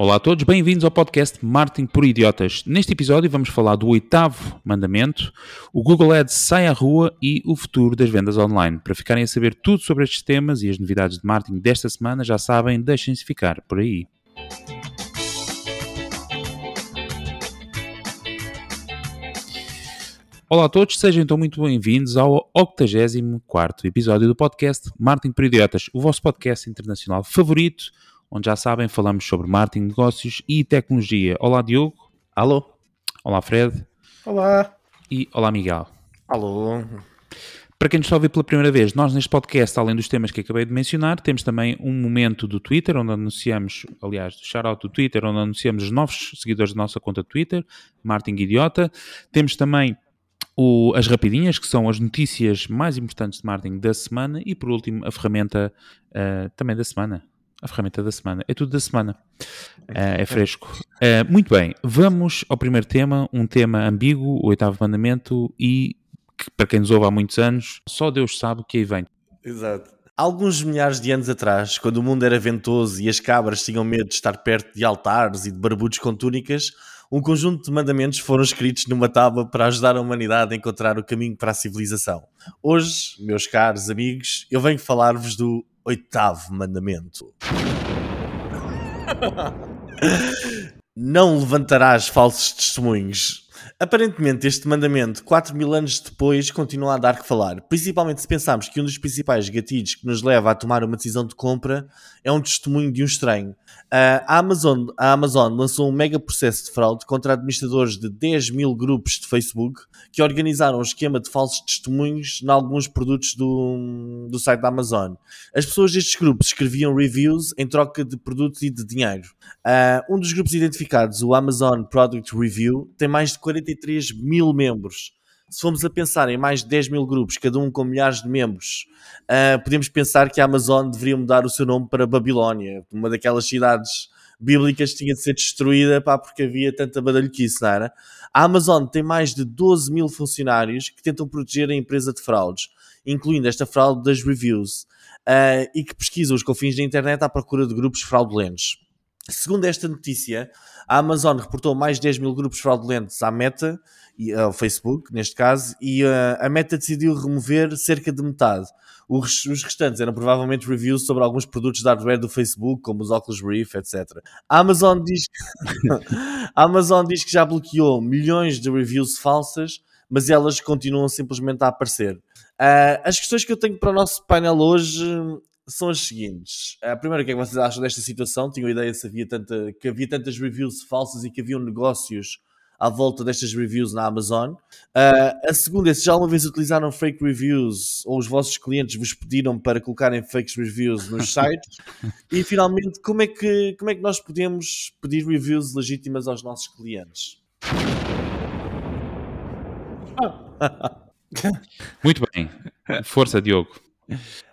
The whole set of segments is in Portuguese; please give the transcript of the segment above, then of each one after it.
Olá a todos, bem-vindos ao podcast Marketing por Idiotas. Neste episódio vamos falar do oitavo mandamento, o Google Ads sai à rua e o futuro das vendas online. Para ficarem a saber tudo sobre estes temas e as novidades de marketing desta semana, já sabem, deixem-se ficar por aí. Olá a todos, sejam então muito bem-vindos ao 84 episódio do podcast Marketing por Idiotas, o vosso podcast internacional favorito onde já sabem, falamos sobre marketing, negócios e tecnologia. Olá, Diogo. Alô. Olá, Fred. Olá. E olá, Miguel. Alô. Para quem nos está a ouvir pela primeira vez, nós neste podcast, além dos temas que acabei de mencionar, temos também um momento do Twitter, onde anunciamos, aliás, do shout-out do Twitter, onde anunciamos os novos seguidores da nossa conta Twitter, Martin Idiota. Temos também o, as rapidinhas, que são as notícias mais importantes de marketing da semana. E por último, a ferramenta uh, também da semana, a ferramenta da semana. É tudo da semana. Uh, é fresco. Uh, muito bem, vamos ao primeiro tema, um tema ambíguo, o oitavo mandamento, e que, para quem nos ouve há muitos anos, só Deus sabe o que aí vem. Exato. Alguns milhares de anos atrás, quando o mundo era ventoso e as cabras tinham medo de estar perto de altares e de barbudos com túnicas, um conjunto de mandamentos foram escritos numa tábua para ajudar a humanidade a encontrar o caminho para a civilização. Hoje, meus caros amigos, eu venho falar-vos do oitavo mandamento. Não levantarás falsos testemunhos. Aparentemente, este mandamento, 4 mil anos depois, continua a dar que falar, principalmente se pensarmos que um dos principais gatilhos que nos leva a tomar uma decisão de compra é um testemunho de um estranho. A, Amazon, a Amazon lançou um mega processo de fraude contra administradores de 10 mil grupos de Facebook que organizaram um esquema de falsos testemunhos em alguns produtos do, do site da Amazon. As pessoas destes grupos escreviam reviews em troca de produtos e de dinheiro. Um dos grupos identificados, o Amazon Product Review, tem mais de 43 mil membros. Se formos a pensar em mais de 10 mil grupos, cada um com milhares de membros, uh, podemos pensar que a Amazon deveria mudar o seu nome para Babilónia, uma daquelas cidades bíblicas que tinha de ser destruída pá, porque havia tanta badalhoquice, não era? A Amazon tem mais de 12 mil funcionários que tentam proteger a empresa de fraudes, incluindo esta fraude das reviews, uh, e que pesquisam os confins da internet à procura de grupos fraudulentos. Segundo esta notícia, a Amazon reportou mais de 10 mil grupos fraudulentos à Meta, e, ao Facebook, neste caso, e uh, a Meta decidiu remover cerca de metade. Os, restantes eram provavelmente reviews sobre alguns produtos de hardware do Facebook, como os Oculus Rift, etc. A Amazon diz que, a Amazon diz que já bloqueou milhões de reviews falsas, mas elas continuam simplesmente a aparecer. Uh, as questões que eu tenho para o nosso painel hoje são as seguintes. A primeira, o que é que vocês acham desta situação? Tinham ideia se havia tanta, que havia tantas reviews falsas e que haviam negócios à volta destas reviews na Amazon. Uh, a segunda é se já uma vez utilizaram fake reviews ou os vossos clientes vos pediram para colocarem fake reviews nos sites. e finalmente, como é, que, como é que nós podemos pedir reviews legítimas aos nossos clientes? Muito bem. Força, Diogo.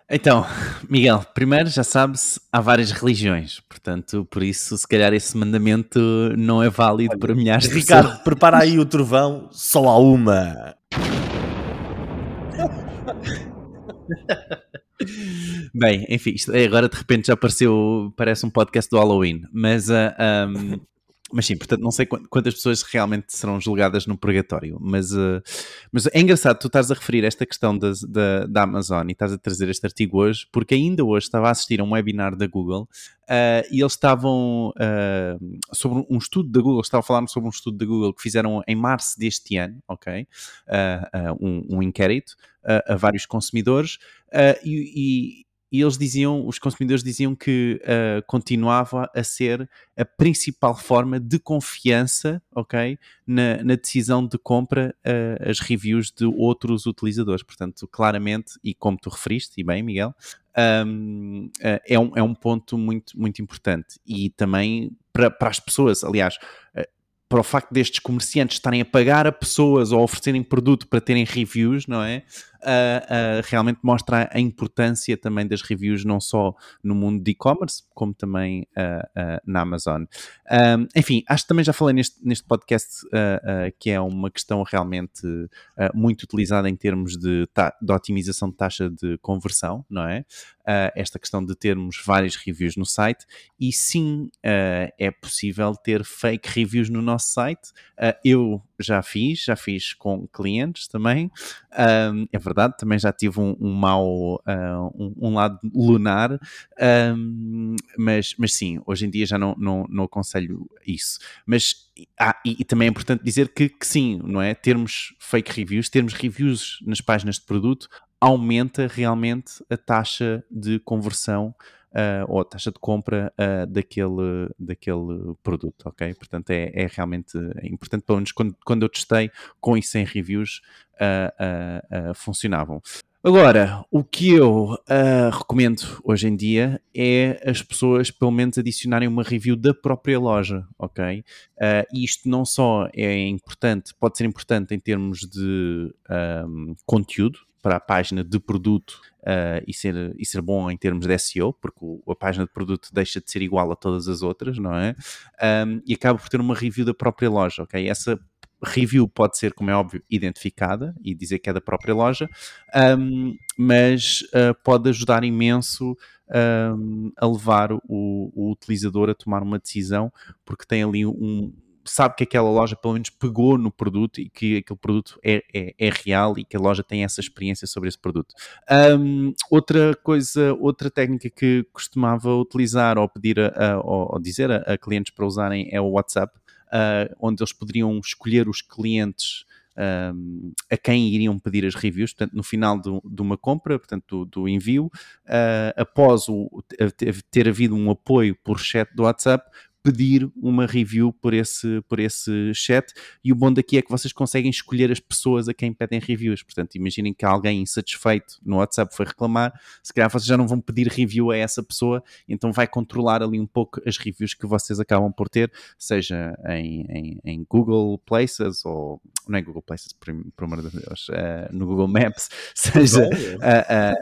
Então, Miguel, primeiro já sabe-se, há várias religiões, portanto, por isso, se calhar esse mandamento não é válido Olha, para milhares de Ricardo, pessoas. prepara aí o trovão, só há uma. Bem, enfim, isto, agora de repente já apareceu, parece um podcast do Halloween, mas uh, ah, um, mas sim, portanto, não sei quantas pessoas realmente serão julgadas no purgatório, mas, uh, mas é engraçado tu estás a referir esta questão da, da, Amazon e estás a trazer este artigo hoje, porque ainda hoje estava a assistir a um webinar da Google uh, e eles estavam uh, sobre um estudo da Google, estavam a falar sobre um estudo da Google que fizeram em março deste ano, ok? Um, um, inquérito a vários consumidores e eles diziam, os consumidores diziam que uh, continuava a ser a principal forma de confiança, ok, na, na decisão de compra uh, as reviews de outros utilizadores. Portanto, claramente, e como tu referiste, e bem, Miguel, um, eh, é, um, é um ponto muito, muito importante. E também para, para as pessoas, aliás, para o facto destes comerciantes estarem a pagar a pessoas ou oferecerem produto para terem reviews, não é? Uh, realmente mostra a importância também das reviews, não só no mundo de e-commerce, como também na Amazon. Um, enfim, acho que também já falei neste, neste podcast que é uma questão realmente muito utilizada em termos de, de otimização de taxa de conversão, não é? uh, esta questão de termos várias reviews no site e sim uh, é possível ter fake reviews no nosso site. Uh, eu já fiz, já fiz com clientes também. É verdade, também já tive um, um mau, um, um, lado lunar, mas, mas sim, hoje em dia já não, não, não aconselho isso. Mas ah, e, e, também é importante dizer que, que, sim, não é? Termos fake reviews, termos reviews nas páginas de produto aumenta realmente a taxa de conversão uh, ou a taxa de compra uh, daquele, daquele produto, ok? Portanto, é, é realmente importante, pelo menos quando, quando eu testei com e sem reviews, uh, funcionavam. Agora, o que eu uh, recomendo hoje em dia é as pessoas, pelo menos, adicionarem uma review da própria loja, ok? Uh, isto não só é importante, pode ser importante em termos de um, conteúdo, para a página de produto uh, e, ser, e ser bom em termos de SEO, porque o, a página de produto deixa de ser igual a todas as outras, não é? Um, e acaba por ter uma review da própria loja, ok? Essa review pode ser, como é óbvio, identificada e dizer que é da própria loja, um, mas uh, pode ajudar imenso um, a levar o, o, utilizador a tomar uma decisão, porque tem ali um, sabe que aquela loja pelo menos pegou no produto e que aquele produto é, é, é real e que a loja tem essa experiência sobre esse produto. Um, outra coisa, outra técnica que costumava utilizar ou pedir a, a ou, dizer a, a, clientes para usarem é o WhatsApp, uh, onde eles poderiam escolher os clientes um, a quem iriam pedir as reviews, portanto, no final de uma compra, portanto, do, do envio, uh, após o, ter havido um apoio por chat do WhatsApp, pedir uma review por esse, por esse chat. E o bom daqui é que vocês conseguem escolher as pessoas a quem pedem reviews. Portanto, imaginem que alguém insatisfeito no WhatsApp foi reclamar, se calhar vocês já não vão pedir review a essa pessoa, então vai controlar ali um pouco as reviews que vocês acabam por ter, seja em, em, em Google Places ou não é Google Places, por, por amor de Deus, uh, no Google Maps, seja uh,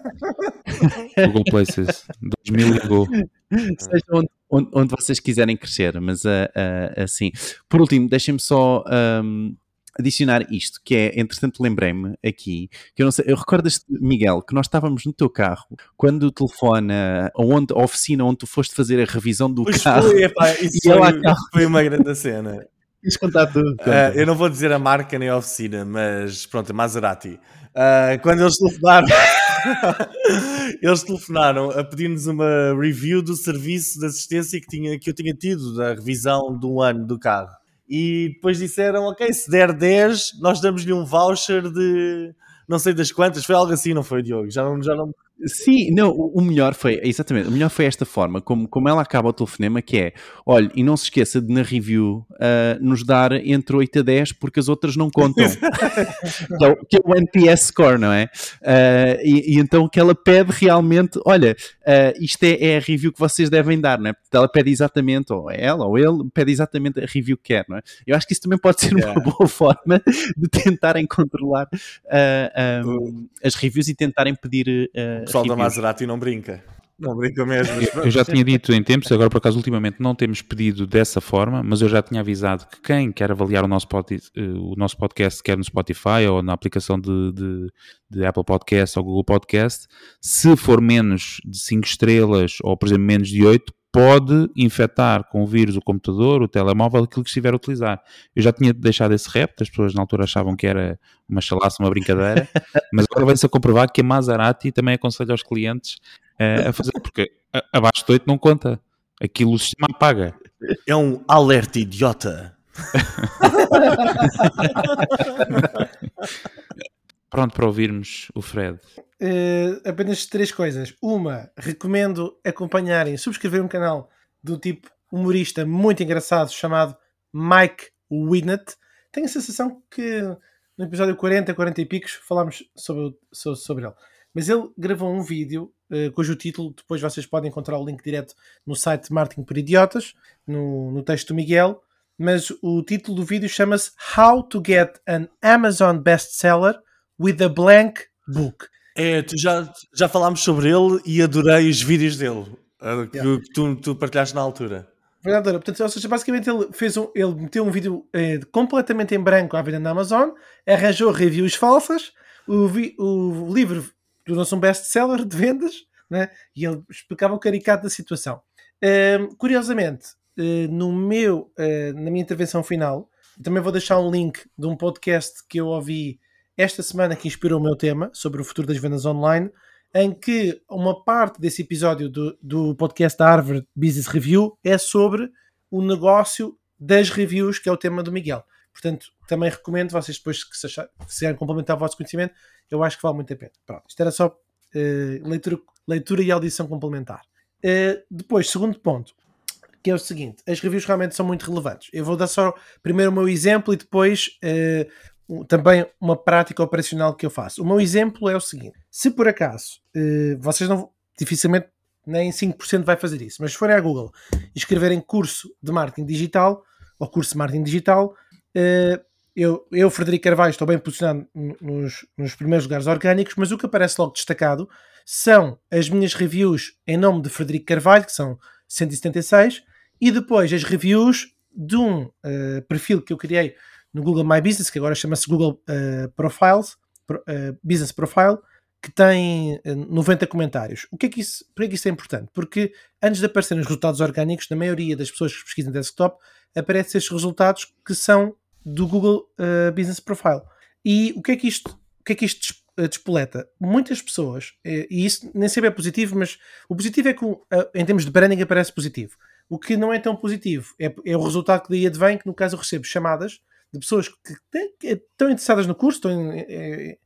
uh, Google Places 2000 ligou. seja onde onde, onde vocês quiserem crescer, mas uh, uh, assim. Por último, deixem-me só. Um, adicionar isto, que é, entretanto lembrei-me aqui, que eu não sei, eu recordas Miguel, que nós estávamos no teu carro, quando o telefone, onde, a oficina onde tu foste fazer a revisão do pois carro. Foi, epá, isso foi, foi, uma grande cena. Quis contar tudo. Uh, eu não vou dizer a marca nem a oficina, mas pronto, Maserati. Uh, quando eles telefonaram, eles telefonaram a pedir-nos uma review do serviço de assistência que, tinha, que eu tinha tido, da revisão do ano do carro. E depois disseram: Ok, se der 10, nós damos-lhe um voucher de não sei das quantas. Foi algo assim, não foi, Diogo? Já não, já não, Sim, não, o melhor foi, exatamente, o melhor foi esta forma, como, como ela acaba o telefonema, que é, olha, e não se esqueça de na review uh, nos dar entre 8 a 10, porque as outras não contam. que, é o, que, é o, NPS score, não é? Uh, e, e, então que ela pede realmente, olha, uh, isto é, é, a review que vocês devem dar, não é? Porque ela pede exatamente, ou ela ou ele, pede exatamente a review que quer, não é? Eu acho que isso também pode ser yeah. uma boa forma de tentarem controlar um, as reviews e tentarem pedir pessoal da Maserati não brinca. Não brinca mesmo. Eu, eu já tinha dito em tempos, agora por acaso ultimamente não temos pedido dessa forma, mas eu já tinha avisado que quem quer avaliar o nosso, pod, eh, o nosso podcast, quer no Spotify ou na aplicação de, de, de, Apple Podcast ou Google Podcast, se for menos de 5 estrelas ou, por exemplo, menos de 8, pode infectar com o vírus o computador, o telemóvel, aquilo que estiver a utilizar. Eu já tinha deixado esse rap, as pessoas na altura achavam que era uma chalaça, uma brincadeira, mas agora vai-se a comprovar que a Maserati também aconselha aos clientes uh, a fazer, porque abaixo de 8 não conta. Aquilo o sistema apaga. É um alerta idiota. Pronto para ouvirmos o Fred. Uh, apenas três coisas. Uma, recomendo acompanharem, subscrever um canal do tipo humorista muito engraçado chamado Mike Winnett. Tenho a sensação que no episódio 40, 40 e picos falámos sobre, sobre, sobre ele. Mas ele gravou um vídeo uh, cujo título depois vocês podem encontrar o link direto no site Marketing por Idiotas, no, no texto do Miguel. Mas o título do vídeo chama-se How to Get an Amazon Bestseller with a blank Book. É, tu já, já falámos sobre ele e adorei os vídeos dele uh, que, Yeah. tu, tu partilhaste na altura. Verdadeira. Portanto, ou seja, basicamente ele fez um, ele meteu um vídeo eh, completamente em branco à venda na Amazon, arranjou reviews falsas, o, vi- o livro tornou-se um best-seller de vendas, né? e ele explicava o caricato da situação. Ehm, curiosamente, eh, no meu, eh, na minha intervenção final, também vou deixar um link de um podcast que eu ouvi esta semana que inspirou o meu tema sobre o futuro das vendas online, em que uma parte desse episódio do, do podcast da Harvard Business Review é sobre o negócio das reviews, que é o tema do Miguel. Portanto, também recomendo vocês depois que se quiserem complementar o vosso conhecimento, eu acho que vale muito a pena. Pronto, isto era só eh, leitura, leitura e audição complementar. Eh, depois, segundo ponto, que é o seguinte: as reviews realmente são muito relevantes. Eu vou dar só primeiro o meu exemplo e depois um- também uma prática operacional que eu faço. O meu exemplo é o seguinte: se por acaso eh, vocês não dificilmente nem 5% vai fazer isso, mas se forem à Google e escreverem curso de marketing digital ou curso de marketing digital, eh, eu, eu, Frederico Carvalho, estou bem posicionado nos, nos primeiros lugares orgânicos, mas o que aparece logo destacado são as minhas reviews em nome de Frederico Carvalho, que são 176, e depois as reviews de um eh, perfil que eu criei no Google My Business, que agora chama-se Google eh, Profiles, Pro- eh, Business Profile, que tem eh, 90 comentários. O que é que isso, por que isso é importante? Porque antes de aparecerem os resultados orgânicos, na maioria das pessoas que pesquisam desktop, aparecem estes resultados que são do Google eh, Business Profile. E o que é que isto, o que é que isto des- eh, despoleta? Muitas pessoas, eh, e isso nem sempre é positivo, mas o positivo é que eh, em termos de branding aparece positivo. O que não é tão positivo é, é o resultado que daí advém, que no caso eu recebo chamadas de pessoas que, têm- que estão interessadas no curso, estão eh,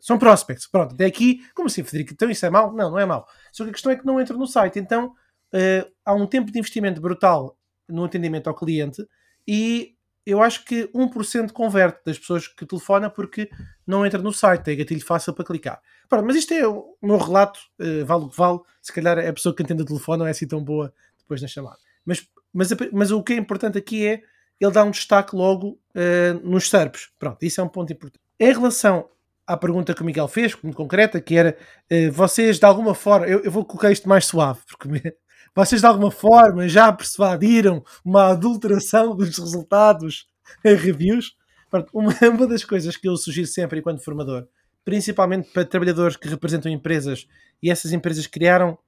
são prospects. Pronto, até aqui, como assim, Federico? Então isso é mau? Não, não é mau. Só que a questão é que não entram no site. Então eh, há um tempo de investimento brutal no atendimento ao cliente e eu acho que 1% converte das pessoas que telefona porque não entra no site, tem gatilho fácil para clicar. Pronto, mas isto é o meu relato, eh, vale o que vale. Se calhar a pessoa que atende o telefone não é assim tão boa depois na chamada. Mas, mas, mas o que é importante aqui é ele dá um destaque logo eh, nos SERPs. Pronto, isso é um ponto importante. Em relação à pergunta que o Miguel fez, muito concreta, que era eh, vocês de alguma forma, eu, eu vou colocar isto mais suave, porque me- vocês de alguma forma já persuadiram uma adulteração dos resultados em reviews. Pronto, uma, uma das coisas que eu sugiro sempre enquanto formador, principalmente para trabalhadores que representam empresas e essas empresas criaram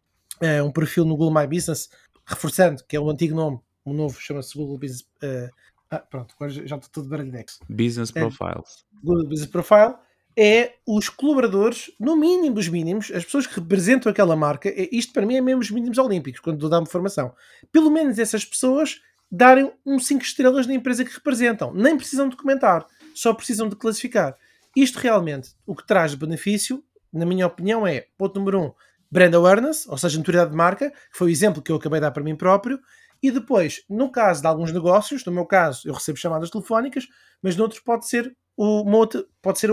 eh, um perfil no Google My Business, reforçando que é o antigo nome, o novo chama-se Google Business. eh, ah, pronto, agora já estou todo baralhexo. Business É. Profiles. Google Business Profile é os colaboradores, no mínimo dos mínimos, as pessoas que representam aquela marca. é- Isto para mim é mesmo os mínimos olímpicos, quando uma formação. Pelo menos essas pessoas darem um 5 estrelas na empresa que representam. Nem precisam de comentar, só precisam de classificar. Isto realmente, o que traz benefício, na minha opinião, é, ponto número 1, um, brand awareness, ou seja, notoriedade de marca, que foi o exemplo que eu acabei de dar para mim próprio, e depois, no caso de alguns negócios, no meu caso, eu recebo chamadas telefónicas, mas noutros pode ser uma outra, pode ser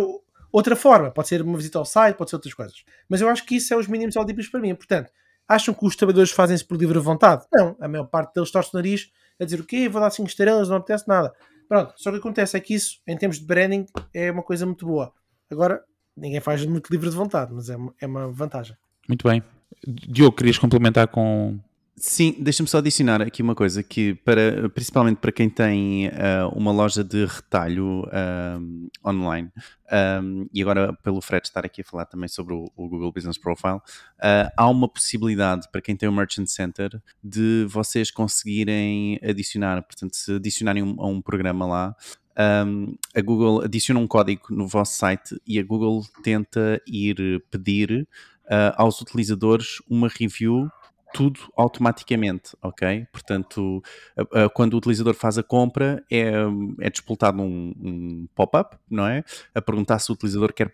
outra forma, pode ser uma visita ao site, pode ser outras coisas. Mas eu acho que isso é os mínimos olímpicos para mim. Portanto, acham que os trabalhadores fazem isso por livre vontade? Não, a maior parte deles torce o nariz a dizer o quê? Vou dar 5 estrelas, não apetece nada. Pronto, só que acontece é que isso, em termos de branding, é uma coisa muito boa. Agora, ninguém faz muito livre de vontade, mas é uma, é uma vantagem. Muito bem. Diogo, querias complementar com. Sim, deixa-me só adicionar aqui uma coisa que para, principalmente para quem tem ah, uma loja de retalho ahm, online ahm, e agora pelo Fred estar aqui a falar também sobre o, o Google Business Profile, ah, há uma possibilidade para quem tem um Merchant Center de vocês conseguirem adicionar, portanto se adicionarem um- a um programa lá, ahm, a Google adiciona um código no vosso site e a Google tenta ir pedir ah, aos utilizadores uma review tudo automaticamente, ok? Portanto, quando o utilizador faz a compra, é, é despoltado um, um pop-up, não é? A perguntar se o utilizador quer,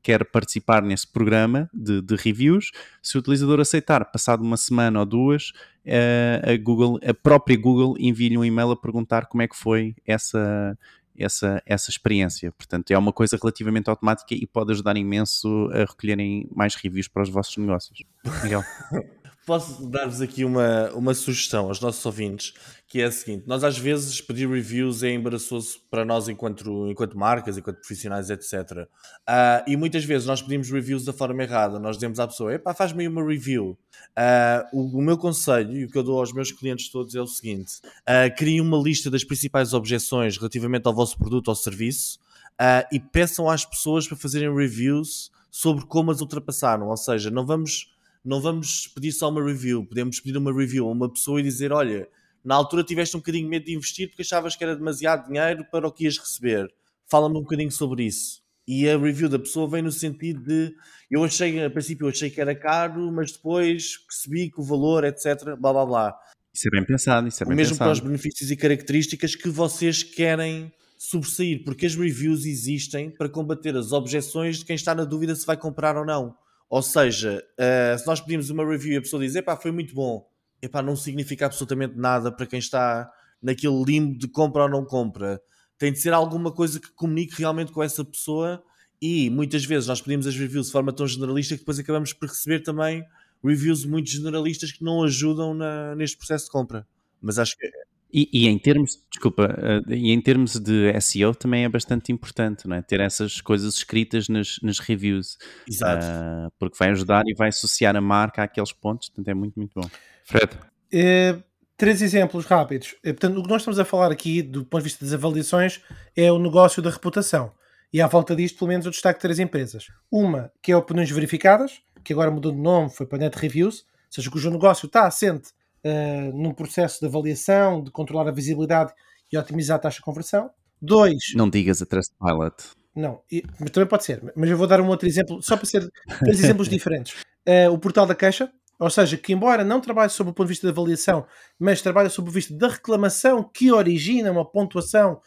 quer participar nesse programa de, de reviews. Se o utilizador aceitar, passado uma semana ou duas, a, Google, a própria Google envia-lhe um e-mail a perguntar como é que foi essa, essa, essa experiência. Portanto, é uma coisa relativamente automática e pode ajudar imenso a recolherem mais reviews para os vossos negócios. Miguel. posso dar-vos aqui uma, uma sugestão aos nossos ouvintes, que é a seguinte: nós às vezes pedir reviews é embaraçoso para nós enquanto, enquanto marcas, enquanto profissionais, etc. Uh, e muitas vezes nós pedimos reviews da forma errada. Nós dizemos à pessoa: epá, faz-me uma review. Uh, o, o, meu conselho e o que eu dou aos meus clientes todos é o seguinte: uh, criem uma lista das principais objeções relativamente ao vosso produto ou serviço uh, e peçam às pessoas para fazerem reviews sobre como as ultrapassaram. Ou seja, não vamos, não vamos pedir só uma review, podemos pedir uma review a uma pessoa e dizer: olha, na altura tiveste um bocadinho medo de investir porque achavas que era demasiado dinheiro para o que ias receber. Fala-me um bocadinho sobre isso. E a review da pessoa vem no sentido de eu achei, a princípio, eu achei que era caro, mas depois percebi que o valor, etc, blá blá blá. Isso é bem pensado, isso é bem Mesmo pensado. para os benefícios e características que vocês querem sobressair, porque as reviews existem para combater as objeções de quem está na dúvida se vai comprar ou não. Ou seja, uh, se nós pedimos uma review e a pessoa diz, epá, foi muito bom, epá, não significa absolutamente nada para quem está naquele limbo de compra ou não compra. Tem de ser alguma coisa que comunique realmente com essa pessoa e muitas vezes nós pedimos as reviews de forma tão generalista que depois acabamos por receber também reviews muito generalistas que não ajudam na, neste processo de compra. Mas acho que e, e, em termos, desculpa, uh, e em termos de SEO também é bastante importante, não é? Ter essas coisas escritas nas, nas reviews. Exato. Uh, porque vai ajudar e vai associar a marca àqueles pontos, portanto é muito, muito bom. Fred? Uh, três exemplos rápidos. portanto, o que nós estamos a falar aqui, do ponto de vista das avaliações, é o negócio da reputação. E à volta disto, pelo menos, eu destaco três empresas. Uma, que é Opiniões Verificadas, que agora mudou de nome, foi para Net Reviews, ou seja, cujo negócio está assente uh, num processo de avaliação, de controlar a visibilidade e otimizar a taxa de conversão. Dois. Não digas a Trustpilot. Não, mas também pode ser. Mas eu vou dar um outro exemplo, só para ser três exemplos diferentes. Uh, o portal da Caixa, ou seja, que embora não trabalhe sob o ponto de vista da avaliação, mas trabalha sob o ponto de vista da reclamação que origina uma pontuação,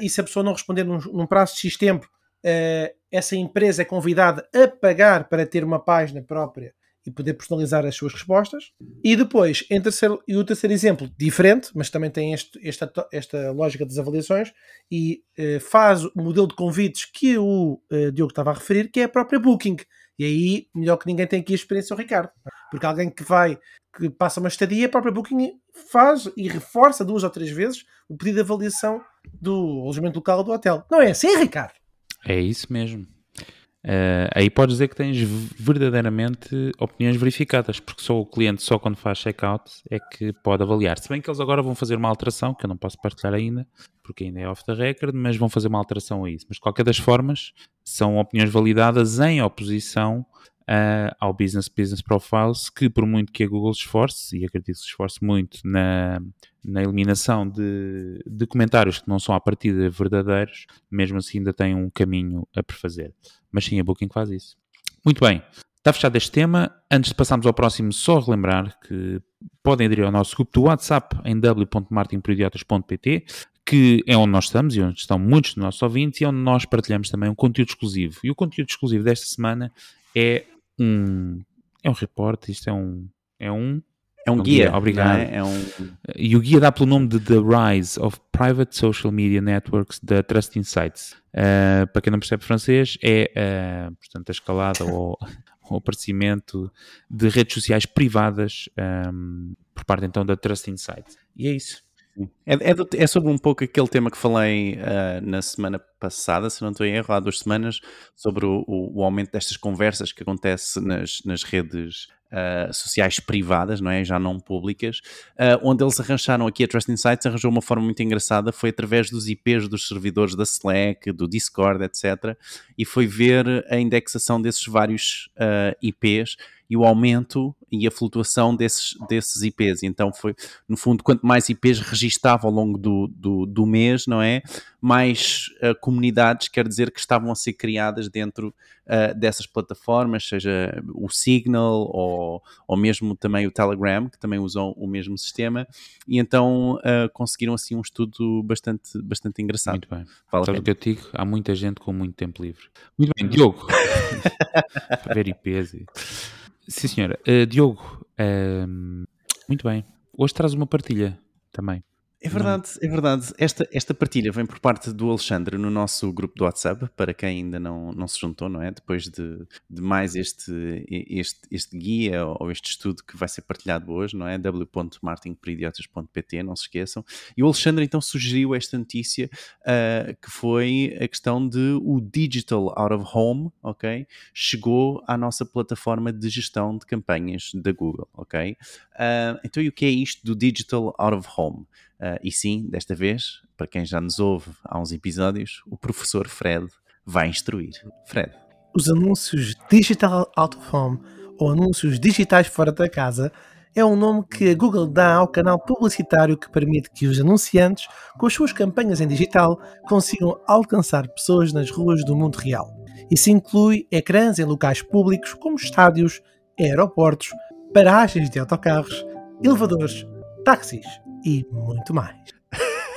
e se a pessoa não responder num, num prazo de X tempo, uh, essa empresa é convidada a pagar para ter uma página própria e poder personalizar as suas respostas. E depois, em terceiro, e o terceiro exemplo, diferente, mas também tem este, esta, esta lógica das avaliações e eh, faz o modelo de convites que o eh, Diogo estava a referir, que é a própria Booking. E aí, melhor que ninguém tem aqui a experiência, o Ricardo. Porque alguém que vai, que passa uma estadia, a própria Booking faz e reforça duas ou três vezes o pedido de avaliação do alojamento local do hotel. Não é assim, Ricardo? É isso mesmo. Uh, aí podes dizer que tens verdadeiramente opiniões verificadas, porque só o cliente, só quando faz checkout, é que pode avaliar. Se bem que eles agora vão fazer uma alteração, que eu não posso partilhar ainda, porque ainda é off the record, mas vão fazer uma alteração a isso. Mas de qualquer das formas, são opiniões validadas em oposição uh, ao Business Business Profiles, que por muito que a Google esforce, e acredito que se esforce muito na, na eliminação de, de comentários que não são à partida verdadeiros, mesmo assim ainda tem um caminho a perfazer. Mas sim, a Booking faz isso. Muito bem. Está fechado este tema. Antes de passarmos ao próximo, só relembrar que podem aderir ao nosso grupo do WhatsApp em w.martinporidiotas.pt, que é onde nós estamos e onde estão muitos dos nossos ouvintes e onde nós partilhamos também um conteúdo exclusivo. E o conteúdo exclusivo desta semana é um, é um report, isto é um, é um é um, um guia, guia, obrigado. É? é? um... E o guia dá pelo nome de The Rise of Private Social Media Networks da Trust Insights. Uh, para quem não percebe francês, é uh, portanto, a escalada ou o aparecimento de redes sociais privadas um, por parte então da Trust Insights. E é isso. É, é, do, é, sobre um pouco aquele tema que falei uh, na semana passada, se não estou em erro, há duas semanas, sobre o, o, aumento destas conversas que acontece nas, nas redes uh, sociais privadas, não é? Já não públicas, uh, onde eles arranjaram aqui a Trust Insights, arranjou uma forma muito engraçada, foi através dos IPs dos servidores da Slack, do Discord, etc. E foi ver a indexação desses vários IPs e o aumento e a flutuação desses, desses IPs. Então foi, no fundo, quanto mais IPs registava ao longo do, do, do mês, não é? Mais uh, comunidades, quer dizer, que estavam a ser criadas dentro uh, dessas plataformas, seja o Signal ou, ou mesmo também o Telegram, que também usam o mesmo sistema, e então uh, conseguiram assim um estudo bastante, bastante engraçado. Muito bem. Fala Sabe o que eu digo? Há muita gente com muito tempo livre. Muito bem, Diogo. Ver IPs e... Sim, senhora. Uh, Diogo, uh, muito bem. Hoje traz uma partilha também. É verdade, é verdade. Esta, esta partilha vem por parte do Alexandre no nosso grupo do WhatsApp, para quem ainda não, não se juntou, não é? Depois de, de mais este, este, este guia ou este estudo que vai ser partilhado hoje, não é? w.marketingperidiotas.pt, não se esqueçam. E o Alexandre então sugeriu esta notícia uh, que foi a questão de o Digital Out of Home, ok? Chegou à nossa plataforma de gestão de campanhas da Google, ok? Uh, então, e o que é isto do Digital Out of Home? Uh, e sim, desta vez, para quem já nos ouve há uns episódios, o professor Fred vai instruir. Fred. Os anúncios Digital Out of Home ou anúncios digitais fora da casa é um nome que a Google dá ao canal publicitário que permite que os anunciantes, com as suas campanhas em digital, consigam alcançar pessoas nas ruas do mundo real. Isso inclui ecrãs em locais públicos como estádios, aeroportos, paragens de autocarros, elevadores, táxis e muito mais.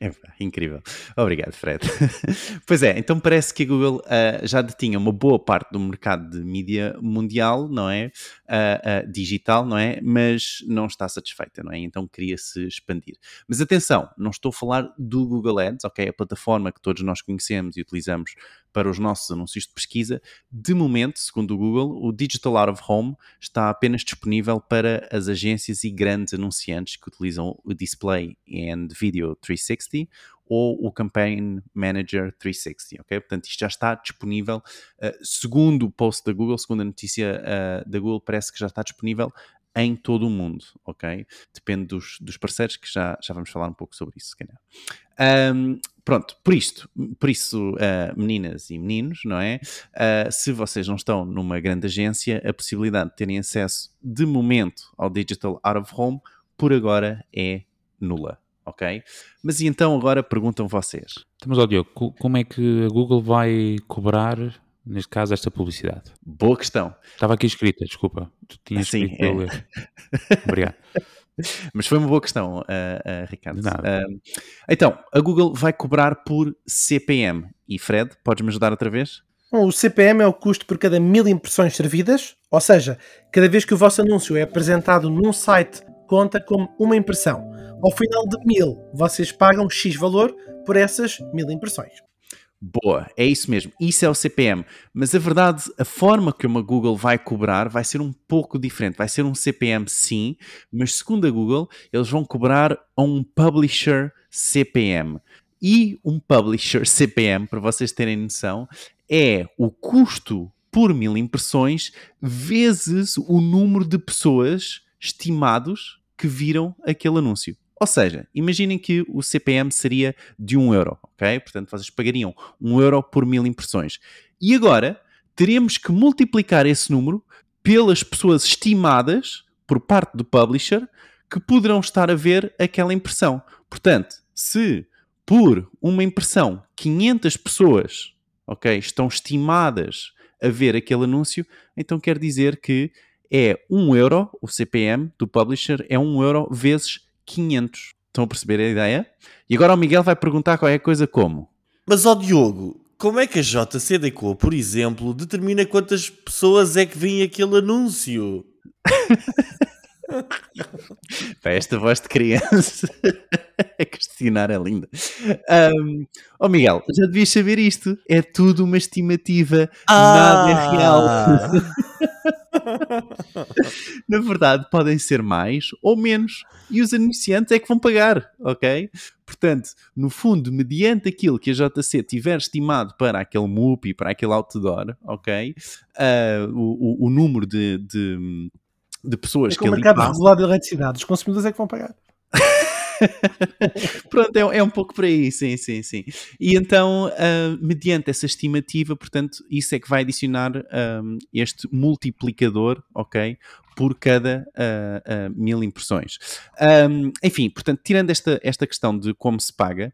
É incrível. Obrigado, Fred. pois é, então parece que a Google uh, já detinha uma boa parte do mercado de mídia mundial, não é? Uh, uh, digital, não é? Mas não está satisfeita, não é? Então queria se expandir. Mas atenção, não estou a falar do Google Ads, ok? A plataforma que todos nós conhecemos e utilizamos para os nossos anúncios de pesquisa. De momento, segundo o Google, o Digital Out of Home está apenas disponível para as agências e grandes anunciantes que utilizam o Display and Video 360 ou o Campaign Manager 360, ok? Portanto, isto já está disponível, uh, segundo o post da Google, segundo a notícia uh, da Google, parece que já está disponível em todo o mundo, ok? Depende dos, dos parceiros, que já, já vamos falar um pouco sobre isso, se calhar. Um, pronto, por isto, por isso, uh, meninas e meninos, não é? Uh, se vocês não estão numa grande agência, a possibilidade de terem acesso de momento ao Digital Out of Home, por agora é nula, ok? Mas e então agora perguntam vocês. Estamos ao Diogo, como é que a Google vai cobrar, neste caso, esta publicidade? Boa questão. Estava aqui escrita, desculpa. Tu tinhas Sim, escrito é. ler. Obrigado. Mas foi uma boa questão, uh, uh, Ricardo. Uh, então, a Google vai cobrar por CPM. E Fred, podes-me ajudar outra vez? Bom, o CPM é o custo por cada mil impressões servidas, ou seja, cada vez que o vosso anúncio é apresentado num site, conta como uma impressão. Ao final de mil, vocês pagam X valor por essas mil impressões. Boa, é isso mesmo. Isso é o CPM. Mas a verdade, a forma que uma Google vai cobrar vai ser um pouco diferente. Vai ser um CPM, sim, mas segundo a Google, eles vão cobrar a um publisher CPM. E um publisher CPM, para vocês terem noção, é o custo por mil impressões vezes o número de pessoas estimados que viram aquele anúncio. Ou seja, imaginem que o CPM seria de 1 euro, ok? Portanto, vocês pagariam 1 euro por mil impressões. E agora teremos que multiplicar esse número pelas pessoas estimadas por parte do publisher que poderão estar a ver aquela impressão. Portanto, se por uma impressão 500 pessoas, ok, estão estimadas a ver aquele anúncio, então quer dizer que é 1 euro, o CPM do publisher é 1 euro vezes 500. Estão a perceber a ideia? E agora o Miguel vai perguntar qualquer coisa como. Mas, ó Diogo, como é que a JCDecO, por exemplo, determina quantas pessoas é que vêm aquele anúncio? Pá, esta voz de criança a questionar é linda. Um, oh Miguel, já devias saber isto. É tudo uma estimativa, nada é real. Na verdade, podem ser mais ou menos. E os anunciantes é que vão pagar, ok? Portanto, no fundo, mediante aquilo que a JC tiver estimado para aquele MUP e para aquele outdoor, ok? Uh, o, o, o, número de, de, de pessoas é que o ali mercado passam... regulado de eletricidade. Os consumidores é que vão pagar. Pronto, é, é, um pouco por aí, sim, sim, sim. E então, uh, mediante essa estimativa, portanto, isso é que vai adicionar um, este multiplicador, ok? Por cada uh, uh, mil impressões. Um, enfim, portanto, tirando esta, esta questão de como se paga,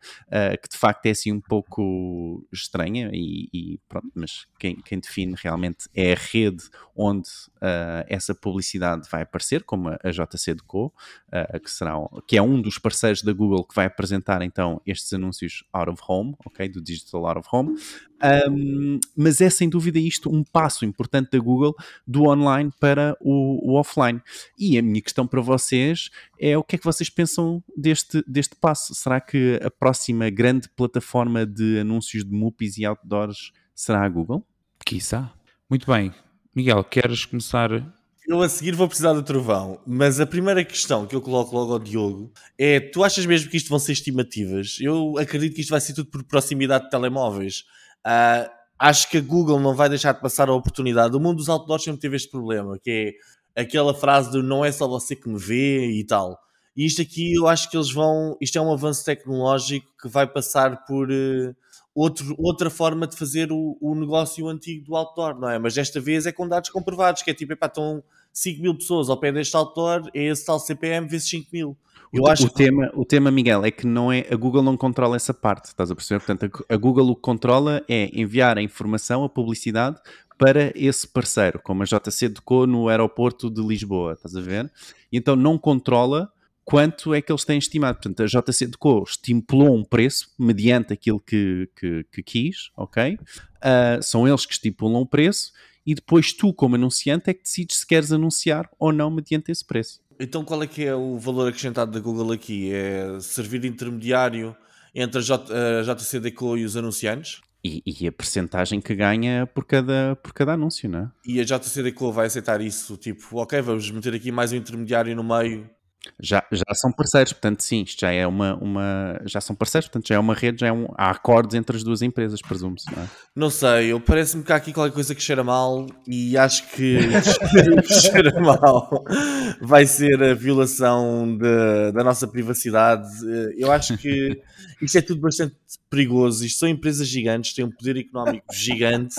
que de facto é assim um pouco estranha, e, e pronto, mas quem, quem, define realmente é a rede onde essa publicidade vai aparecer, como a, a JC Deco, que, será, que é um dos parceiros da Google que vai apresentar então estes anúncios out of home, ok, do digital out of home. Um, mas é sem dúvida isto um passo importante da Google do online para o, o, offline. E a minha questão para vocês é o que é que vocês pensam deste, deste passo? Será que a próxima grande plataforma de anúncios de MUPIs e outdoors será a Google? Quiçá. Muito bem. Miguel, queres começar eu a seguir vou precisar do trovão, mas a primeira questão que eu coloco logo ao Diogo é: tu achas mesmo que isto vão ser estimativas? Eu acredito que isto vai ser tudo por proximidade de telemóveis. Uh, acho que a Google não vai deixar de passar a oportunidade. O mundo dos outdoors sempre teve este problema, que é aquela frase de não é só você que me vê e tal. E isto aqui eu acho que eles vão. Isto é um avanço tecnológico que vai passar por. Uh, outro, outra forma de fazer o, o, negócio antigo do outdoor, não é? Mas desta vez é com dados comprovados, que é tipo, epá, estão 5 mil pessoas ao pé deste outdoor, é esse tal CPM vezes 5 mil. Eu o, acho o, que... tema, o tema, Miguel, é que não é, a Google não controla essa parte, estás a perceber? Portanto, a, a Google o que controla é enviar a informação, a publicidade, para esse parceiro, como a JC Decou no aeroporto de Lisboa, estás a ver? E então não controla quanto é que eles têm estimado. Portanto, a JC Deco estipulou um preço mediante aquilo que, que, que quis, ok? Uh, são eles que estipulam o preço e depois tu, como anunciante, é que decides se queres anunciar ou não mediante esse preço. Então qual é que é o valor acrescentado da Google aqui? É servir de intermediário entre a, J, a e os anunciantes? E, e, a percentagem que ganha por cada, por cada anúncio, não é? E a JC Deco vai aceitar isso? Tipo, ok, vamos meter aqui mais um intermediário no meio já, já são parceiros, portanto, sim, isto já é uma, uma. Já são parceiros, portanto, já é uma rede, já é um, há acordos entre as duas empresas, presumo-se, não é? Não sei, eu parece-me que há aqui qualquer coisa que cheira mal e acho que cheira mal vai ser a violação de, da nossa privacidade. Eu acho que isto é tudo bastante perigoso. Isto são empresas gigantes, têm um poder económico gigante,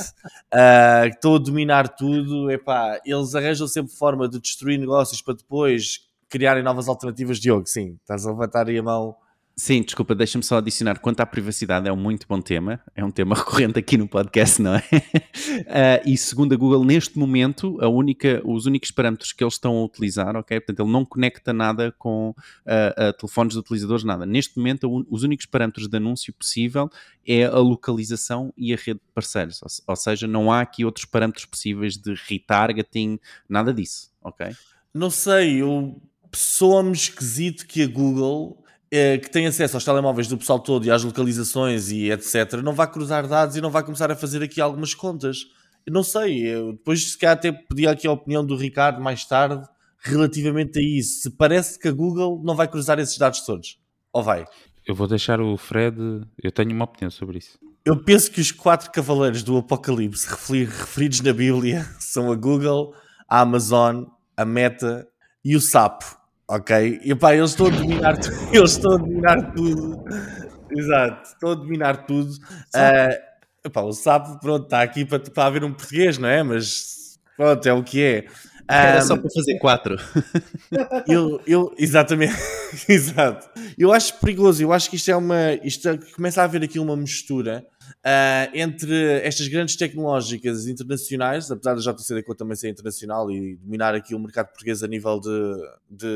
uh, estão a dominar tudo. Epá, eles arranjam sempre forma de destruir negócios para depois criarem novas alternativas, Diogo, sim, estás a levantar aí a mão. Sim, desculpa, deixa-me só adicionar. Quanto à privacidade, é um muito bom tema, é um tema recorrente aqui no podcast, não é? Uh, e segundo a Google, neste momento, a única, os únicos parâmetros que eles estão a utilizar, ok? Portanto, ele não conecta nada com uh, uh, telefones de utilizadores, nada. Neste momento, un, os únicos parâmetros de anúncio possível é a localização e a rede de parceiros, ou, ou seja, não há aqui outros parâmetros possíveis de retargeting, nada disso, ok? Não sei, eu soa-me esquisito que a Google, eh, que tem acesso aos telemóveis do pessoal todo e às localizações e etc., não vá cruzar dados e não vai começar a fazer aqui algumas contas. Eu não sei, eu depois se calhar até pedi aqui a opinião do Ricardo mais tarde relativamente a isso. Se parece que a Google não vai cruzar esses dados todos. Ou vai? Eu vou deixar o Fred. Eu tenho uma opinião sobre isso. Eu penso que os quatro cavaleiros do Apocalipse referidos na Bíblia são a Google, a Amazon, a Meta e o Sapo. Ok? E pá, eles estão a dominar tudo. Eles estão a dominar tudo. Exato, estão a dominar tudo. Uh, epá, o sapo, pronto, está aqui para, para haver um português, não é? Mas pronto, é o que é. Era só para fazer quatro. eu, eu, exatamente, exato. Eu acho perigoso, eu acho que isto é uma. Isto é, começa a haver aqui uma mistura uh, entre estas grandes tecnológicas internacionais, apesar da JC Deco também ser internacional e dominar aqui o mercado português a nível de, de,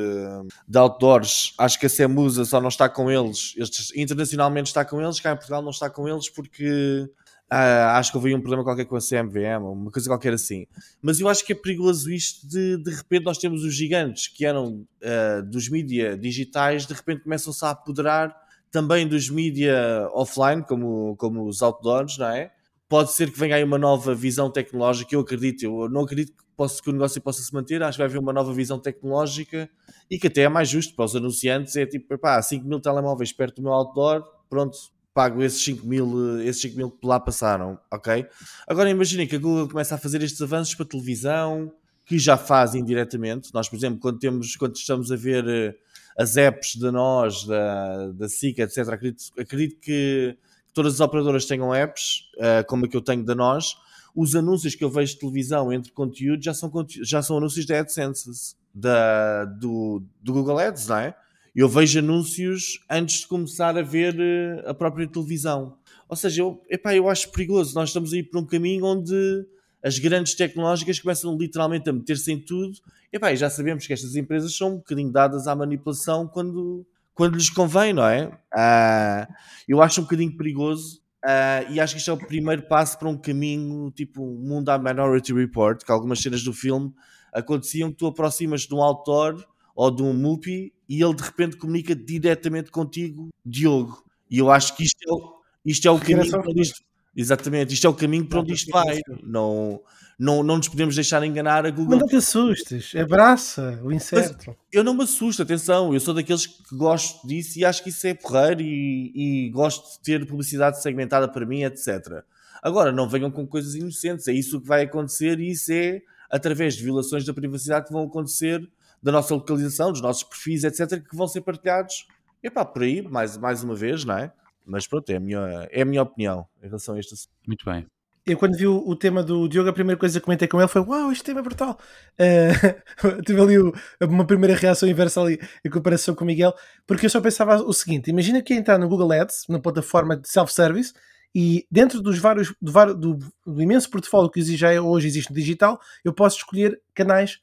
de outdoors, acho que a Semusa só não está com eles, estes, internacionalmente está com eles, cá em Portugal não está com eles porque Uh, acho que houve um problema qualquer com a CMVM, uma coisa qualquer assim. Mas eu acho que é perigoso isto de de repente nós temos os gigantes que eram uh, dos mídia digitais, de repente começam-se a apoderar também dos mídia offline, como, como os outdoors, não é? Pode ser que venha aí uma nova visão tecnológica, eu acredito, eu não acredito que, possa, que o negócio possa se manter, acho que vai haver uma nova visão tecnológica e que até é mais justo para os anunciantes, é tipo, pá, 5 mil telemóveis perto do meu outdoor, pronto, pago esses 5 mil, esses 5 mil que lá passaram, ok? Agora imaginem que a Google começa a fazer estes avanços para televisão, que já faz indiretamente. Nós, por exemplo, quando, temos, quando estamos a ver eh, as apps de nós, da, da SICA, etc., acredito, acredito que todas as operadoras tenham apps, uh, como a que eu tenho da nós. Os anúncios que eu vejo de televisão entre conteúdos já são, já são anúncios da AdSense, da, do, do Google Ads, não é? Eu vejo anúncios antes de começar a ver eh, a própria televisão. Ou seja, eu, epá, eu acho perigoso. Nós estamos a ir por um caminho onde as grandes tecnológicas começam literalmente a meter-se em tudo. E já sabemos que estas empresas são um bocadinho dadas à manipulação quando, quando lhes convém, não é? Ah, eu acho um bocadinho perigoso Uh, e acho que isto é o primeiro passo para um caminho tipo um mundo à Minority Report, que algumas cenas do filme aconteciam que tu aproximas de um autor ou de um MUPI e ele de repente comunica diretamente contigo, Diogo. E eu acho que isto é, o, isto é o caminho para isto, exatamente, isto é o caminho para onde isto vai. Não, não, não nos podemos deixar enganar a Google. Mas não te assustes, abraça o incerto. Mas eu não me assusto, atenção, eu sou daqueles que gosto disso e acho que isso é porreiro e, e gosto de ter publicidade segmentada para mim, etc. Agora, não venham com coisas inocentes, é isso que vai acontecer e isso é através de violações da privacidade que vão acontecer da nossa localização, dos nossos perfis, etc., que vão ser partilhados. Epá, por aí, mais, mais uma vez, não é? Mas pronto, é a minha, é a minha opinião em relação a este assunto. Muito bem. Eu quando vi o, o, tema do Diogo, a primeira coisa que comentei com ele foi Uau, este tema é brutal. Uh, tive ali o, uma primeira reação inversa ali em comparação com o Miguel, porque eu só pensava o seguinte: imagina que entrar no Google Ads, na plataforma de self-service, e dentro dos vários do, do, do, imenso portfólio que já é, hoje existe no digital, eu posso escolher canais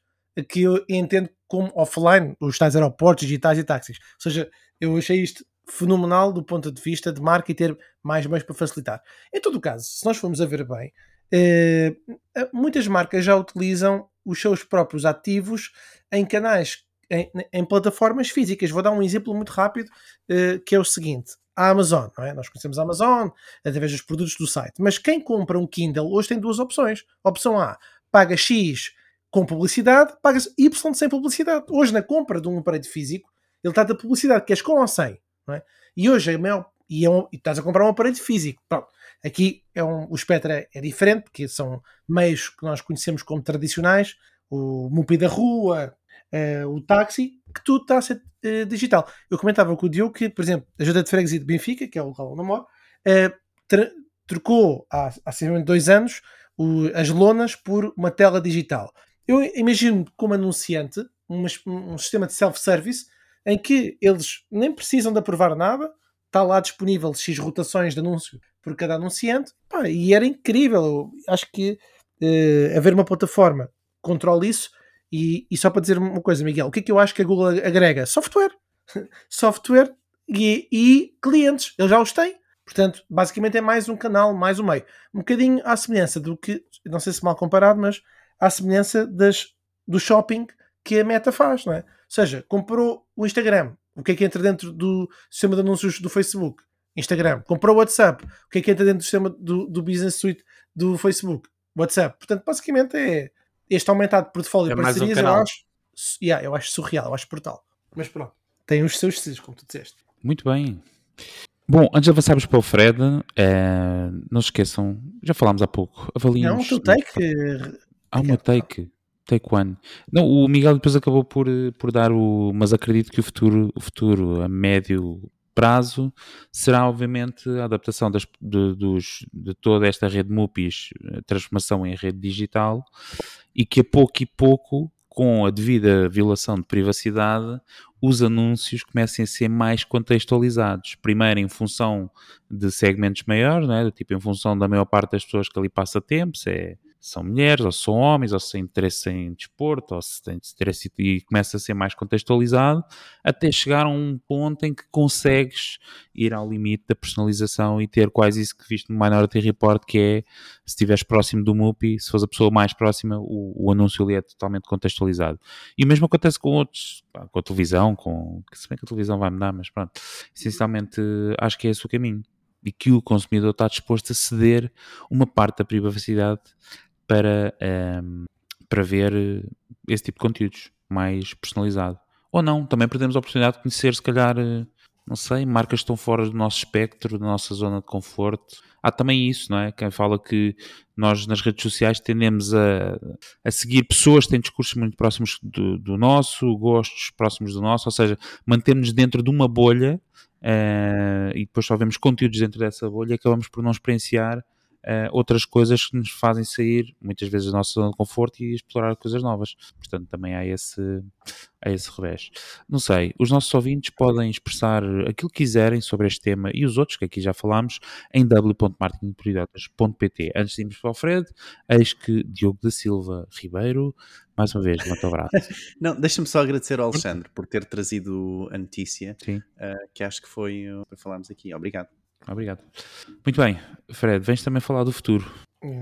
que eu entendo como offline, os tais aeroportos digitais e táxis. Ou seja, eu achei isto fenomenal do ponto de vista de marca e ter mais meios para facilitar. Em todo o caso, se nós formos a ver bem, eh, muitas marcas já utilizam os seus próprios ativos em canais, em, em plataformas físicas. Vou dar um exemplo muito rápido, eh, que é o seguinte. A Amazon, é? Nós conhecemos a Amazon através dos produtos do site, mas quem compra um Kindle hoje tem duas opções. Opção A, paga X com publicidade, paga Y sem publicidade. Hoje, na compra de um aparelho físico, ele está da publicidade, queres com ou sem? É? E hoje a maior, e, é um, e estás a comprar um aparelho físico. Pronto. Aqui é um, o espectro é, diferente, porque são meios que nós conhecemos como tradicionais, o Mupi da rua, uh, o táxi, que tudo está a ser uh, digital. Eu comentava com o Diogo que, por exemplo, a Junta de Freguesia de Benfica, que é o local onde eu moro, uh, trocou há, há cerca de dois anos o, as lonas por uma tela digital. Eu imagino como anunciante um, um sistema de self-service em que eles nem precisam de aprovar nada, está lá disponível X rotações de anúncio por cada anunciante, pá, e era incrível. Eu acho que uh, haver uma plataforma controle isso, e, e, só para dizer uma coisa, Miguel, o que é que eu acho que a Google agrega? Software. Software e, e clientes, eles já os têm. Portanto, basicamente é mais um canal, mais um meio. Um bocadinho à semelhança do que, não sei se mal comparado, mas à semelhança das, do shopping que a Meta faz, não é? Ou seja, comprou o Instagram, o que é que entra dentro do sistema de anúncios do Facebook? Instagram. Comprou o WhatsApp, o que é que entra dentro do sistema do, do Business Suite do Facebook? WhatsApp. Portanto, basicamente é este aumentado portfólio é de parcerias, um eu acho, yeah, eu acho surreal, eu acho brutal. Mas pronto, tem os seus cis, como tu disseste. Muito bem. Bom, antes de avançarmos para o Fred, é, não se esqueçam, já falámos há pouco, avaliem. Não, tu take. Há uma take. Take One. Não, o Miguel depois acabou por, por dar o. Mas acredito que o futuro, o futuro a médio prazo será, obviamente, a adaptação das, de, dos, de toda esta rede MUPIs, transformação em rede digital e que a pouco e pouco, com a devida violação de privacidade, os anúncios comecem a ser mais contextualizados. Primeiro, em função de segmentos maiores, né? tipo em função da maior parte das pessoas que ali passa tempo, se é são mulheres, ou são homens, ou se têm interesse em desporto, ou se têm interesse e começa a ser mais contextualizado, até chegar a um ponto em que consegues ir ao limite da personalização e ter quase isso que viste no Minority Report, que é se estiveres próximo do MUPI, se fores a pessoa mais próxima, o, o anúncio ali é totalmente contextualizado. E o mesmo acontece com outros, com a televisão, com, se bem que a televisão vai mudar, mas pronto, essencialmente acho que é esse o caminho e que o consumidor está disposto a ceder uma parte da privacidade para, um, ehm, para ver eh, esse tipo de conteúdos mais personalizado. Ou não, também perdemos a oportunidade de conhecer, se calhar, eh, não sei, marcas que estão fora do nosso espectro, da nossa zona de conforto. Há também isso, não é? Quem fala que nós nas redes sociais tendemos a, a seguir pessoas que têm discursos muito próximos do, do nosso, gostos próximos do nosso, ou seja, mantemos dentro de uma bolha uh, e depois só vemos conteúdos dentro dessa bolha e acabamos por não experienciar uh, outras coisas que nos fazem sair muitas vezes da nossa zona de conforto e explorar coisas novas. Portanto, também há esse, há esse revés. Não sei, os nossos ouvintes podem expressar aquilo que quiserem sobre este tema e os outros que aqui já falámos em w.marketingprioridatas.pt. Antes de irmos para o Fred, eis que Diogo da Silva Ribeiro, mais uma vez, levanta o braço. Não, deixa-me só agradecer ao Alexandre por ter trazido a notícia, uh, que acho que foi, foi falarmos aqui. Obrigado. Obrigado. Muito bem, Fred, vens também falar do futuro.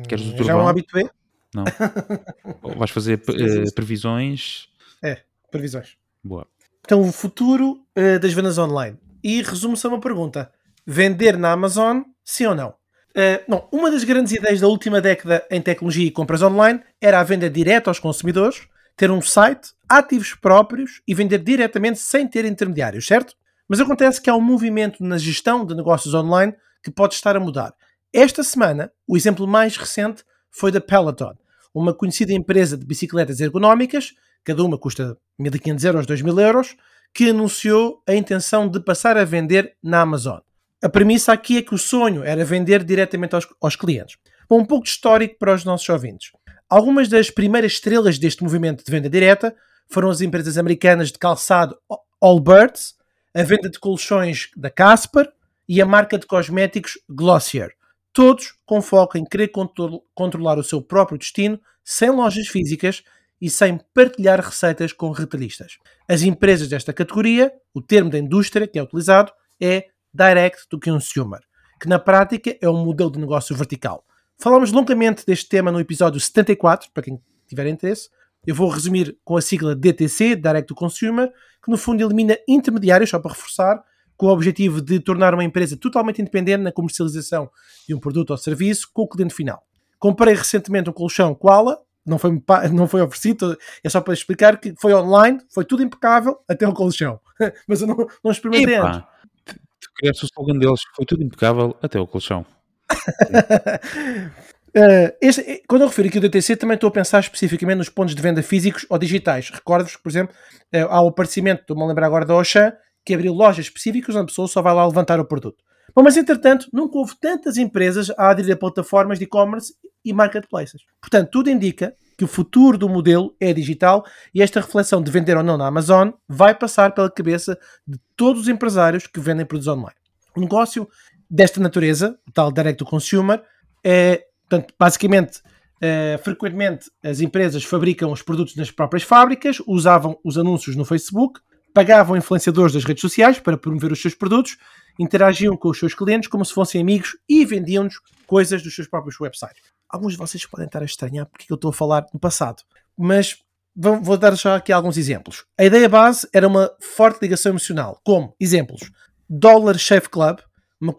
Queres o Já é um Turvão? habitué? Não. Vais fazer eh, previsões? É, previsões. Boa. Então, o futuro eh, das vendas online. E resume-se a uma pergunta: vender na Amazon, sim ou não? Eh, não, uma das grandes ideias da última década em tecnologia e compras online era a venda direta aos consumidores, ter um site, ativos próprios e vender diretamente sem ter intermediários, certo? Mas acontece que há um movimento na gestão de negócios online que pode estar a mudar. Esta semana, o exemplo mais recente foi da Peloton, uma conhecida empresa de bicicletas ergonómicas, cada uma custa 1.500 euros, 2.000 euros, que anunciou a intenção de passar a vender na Amazon. A premissa aqui é que o sonho era vender diretamente aos, aos clientes. Bom, um pouco de histórico para os nossos ouvintes. Algumas das primeiras estrelas deste movimento de venda direta foram as empresas americanas de calçado Allbirds, a venda de colchões da Casper e a marca de cosméticos Glossier. Todos com foco em querer contro- controlar o seu próprio destino sem lojas físicas e sem partilhar receitas com retalhistas. As empresas desta categoria, o termo da indústria que é utilizado é Direct to Consumer, que na prática é um modelo de negócio vertical. Falámos longamente deste tema no episódio 74, para quem tiver interesse. Eu vou resumir com a sigla DTC, Direct to Consumer, que no fundo elimina intermediários, só para reforçar, com o objetivo de tornar uma empresa totalmente independente na comercialização de um produto ou serviço com o cliente final. Comprei recentemente um colchão Koala, não foi, não foi oferecido, é só para explicar que foi online, foi tudo impecável, até o colchão. Mas eu não, não experimentei antes. Epá, tu- tu criaste o slogan deles, foi tudo impecável até o colchão. Uh, este- eh, quando eu refiro aqui o DTC, também estou a pensar especificamente nos pontos de venda físicos ou digitais. Recordo-vos que, por exemplo, uh, há o aparecimento, estou-me a lembrar agora da Auchan, que abriu lojas específicas onde a pessoa só vai lá levantar o produto. Bom, mas entretanto, nunca houve tantas empresas a aderir a plataformas de e-commerce e marketplaces. Portanto, tudo indica que o futuro do modelo é digital e esta reflexão de vender ou não na Amazon vai passar pela cabeça de todos os empresários que vendem produtos online. Um negócio desta natureza, o tal direct to consumer, é, portanto, basicamente, eh, frequentemente as empresas fabricam os produtos nas próprias fábricas, usavam os anúncios no Facebook, pagavam influenciadores das redes sociais para promover os seus produtos, interagiam com os seus clientes como se fossem amigos e vendiam-nos coisas dos seus próprios websites. Alguns de vocês podem estar a estranhar porque que eu estou a falar no passado, mas vou, dar já aqui alguns exemplos. A ideia base era uma forte ligação emocional, como exemplos: Dollar Shave Club, uma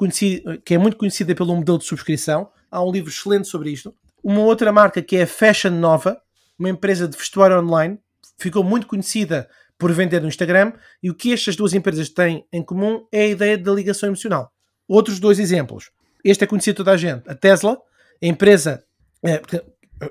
que é muito conhecida pelo modelo de subscrição. Há um livro excelente sobre isto. Uma outra marca que é a Fashion Nova, uma empresa de vestuário online, ficou muito conhecida por vender no Instagram. E o que estas duas empresas têm em comum é a ideia da ligação emocional. Outros dois exemplos. Este é conhecido toda a gente. A Tesla, a empresa, eh,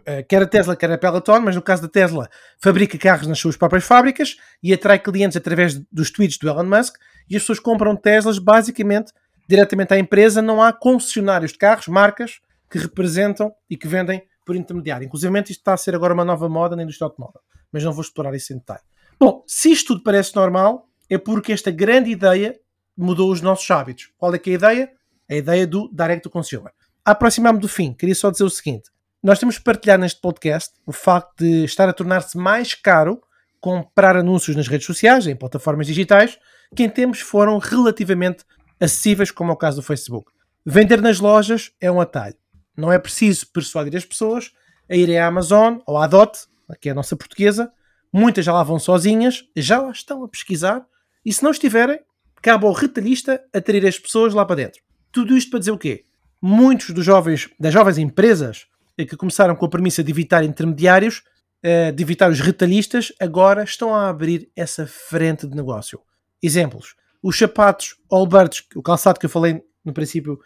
eh, quer a Tesla, quer a Peloton, mas no caso da Tesla, fabrica carros nas suas próprias fábricas e atrai clientes através dos tweets do Elon Musk. E as pessoas compram Teslas basicamente diretamente à empresa. Não há concessionários de carros, marcas, que representam e que vendem por intermediário. Inclusive, isto está a ser agora uma nova moda na indústria automóvel. Mas não vou explorar isso em detalhe. Bom, se isto tudo parece normal, é porque esta grande ideia mudou os nossos hábitos. Qual é que é a ideia? A ideia do direct to consumer. Aproximar-me do fim, queria só dizer o seguinte: nós temos de partilhar neste podcast o facto de estar a tornar-se mais caro comprar anúncios nas redes sociais, em plataformas digitais, que em tempos foram relativamente acessíveis, como é o caso do Facebook. Vender nas lojas é um atalho. Não é preciso persuadir as pessoas a irem à Amazon ou à DOT, que é a nossa portuguesa. Muitas já lá vão sozinhas, já lá estão a pesquisar, e se não estiverem, cabe ao retalhista atrair as pessoas lá para dentro. Tudo isto para dizer o quê? Muitos dos jovens, das jovens empresas eh, que começaram com a premissa de evitar intermediários, eh, de evitar os retalhistas, agora estão a abrir essa frente de negócio. Exemplos. Os sapatos Allbirds, o calçado que eu falei no princípio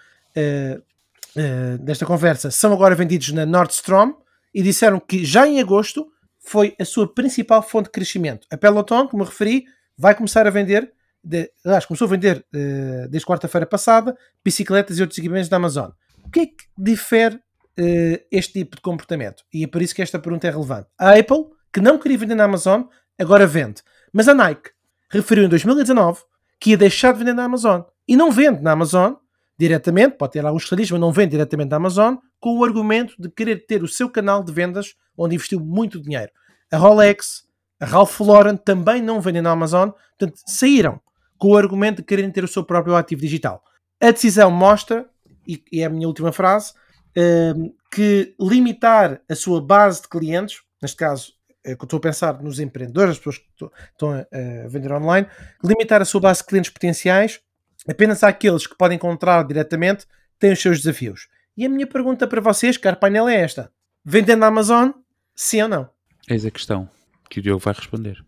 eh, desta conversa, são agora vendidos na Nordstrom e disseram que já em agosto foi a sua principal fonte de crescimento. A Peloton, como referi, vai começar a vender, de, aliás, começou a vender eh, desde quarta-feira passada, bicicletas e outros equipamentos da Amazon. O que é que difere eh, este tipo de comportamento? E é por isso que esta pergunta é relevante. A Apple, que não queria vender na Amazon, agora vende. Mas a Nike referiu em 2019 que ia deixar de vender na Amazon. E não vende na Amazon diretamente, pode ter alguns retalhistas, mas não vende diretamente na Amazon, com o argumento de querer ter o seu canal de vendas onde investiu muito dinheiro. A Rolex, a Ralph Lauren também não vendem na Amazon, portanto, saíram com o argumento de quererem ter o seu próprio ativo digital. A decisão mostra, e, é a minha última frase, uh, que limitar a sua base de clientes, neste caso, é que estou a pensar nos empreendedores, as pessoas que estão a vender online, limitar a sua base de clientes potenciais apenas àqueles que podem encontrar diretamente têm os seus desafios. E a minha pergunta para vocês, caro painel, é esta: vendendo na Amazon, sim ou não? Eis a questão que o Diogo vai responder.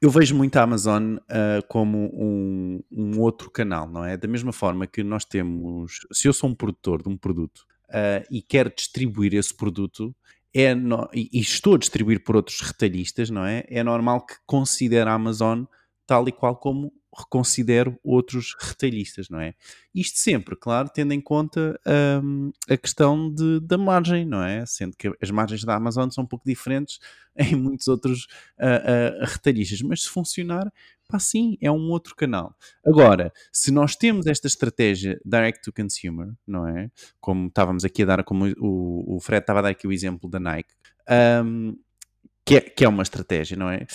Eu vejo muito a Amazon uh, como um, um, outro canal, não é? Da mesma forma que nós temos. Se eu sou um produtor de um produto uh, e quero distribuir esse produto, é no, e, e, estou a distribuir por outros retalhistas, não é? É normal que considere a Amazon tal e qual como reconsidero outros retalhistas, não é? Isto sempre, claro, tendo em conta um, a questão de, da margem, não é? Sendo que as margens da Amazon são um pouco diferentes em muitos outros uh, uh, retalhistas, mas se funcionar, pá, sim, é um outro canal. Agora, se nós temos esta estratégia direct to consumer, não é? Como estávamos aqui a dar, como o, o Fred estava a dar aqui o exemplo da Nike, um, que, é, que é uma estratégia, não é?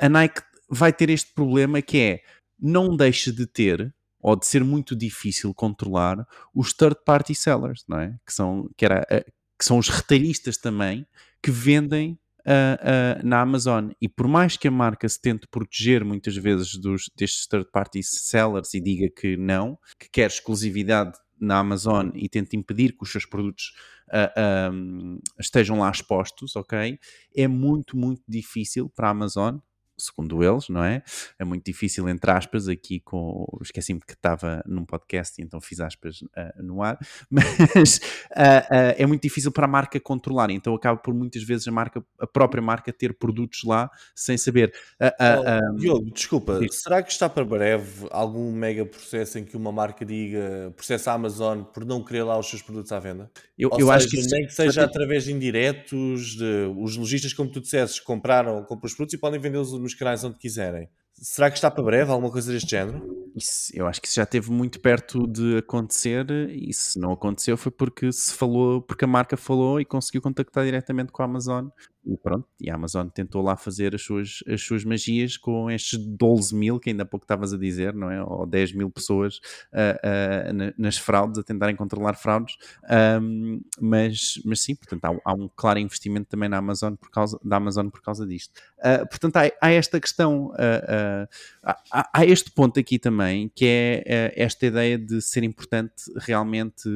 A Nike vai ter este problema que é não deixa de ter ou de ser muito difícil controlar os third party sellers, não é? Que são, que era, eh, que são os retalhistas também que vendem uh, uh, na Amazon. E por mais que a marca se tente proteger muitas vezes dos, destes third party sellers e diga que não, que quer exclusividade na Amazon e tente impedir que os seus produtos uh, estejam lá expostos, ok? É muito, muito difícil para a Amazon segundo eles, não é? É muito difícil, entre aspas, aqui com. Esqueci-me que estava num podcast e então fiz aspas uh, no ar, mas uh, uh, é muito difícil para a marca controlar, então acaba por muitas vezes a marca, a própria marca, ter produtos lá sem saber. Oh, Diogo, desculpa, sim. será que está para breve algum mega processo em que uma marca diga processa a Amazon por não querer lá os seus produtos à venda? Eu, eu seja, acho que nem que seja através de indiretos, de, os lojistas, como tu disseste, compraram, compram os produtos e podem vendê-los nos canais onde quiserem. Será que está para breve alguma coisa deste género? Isso, eu acho que isso já esteve muito perto de acontecer e se não aconteceu foi porque se falou, porque a marca falou e conseguiu contactar diretamente com a Amazon e pronto, e a Amazon tentou lá fazer as suas, as suas magias com estes 12 mil, que ainda há pouco estavas a dizer, não é? Ou 10 mil pessoas uh, uh, nas fraudes, a tentarem controlar fraudes, um, mas, mas sim, portanto há, há, um claro investimento também na Amazon por causa, da Amazon por causa disto. Uh, portanto há, há, esta questão, há, há, este ponto aqui também, que é esta ideia de ser importante realmente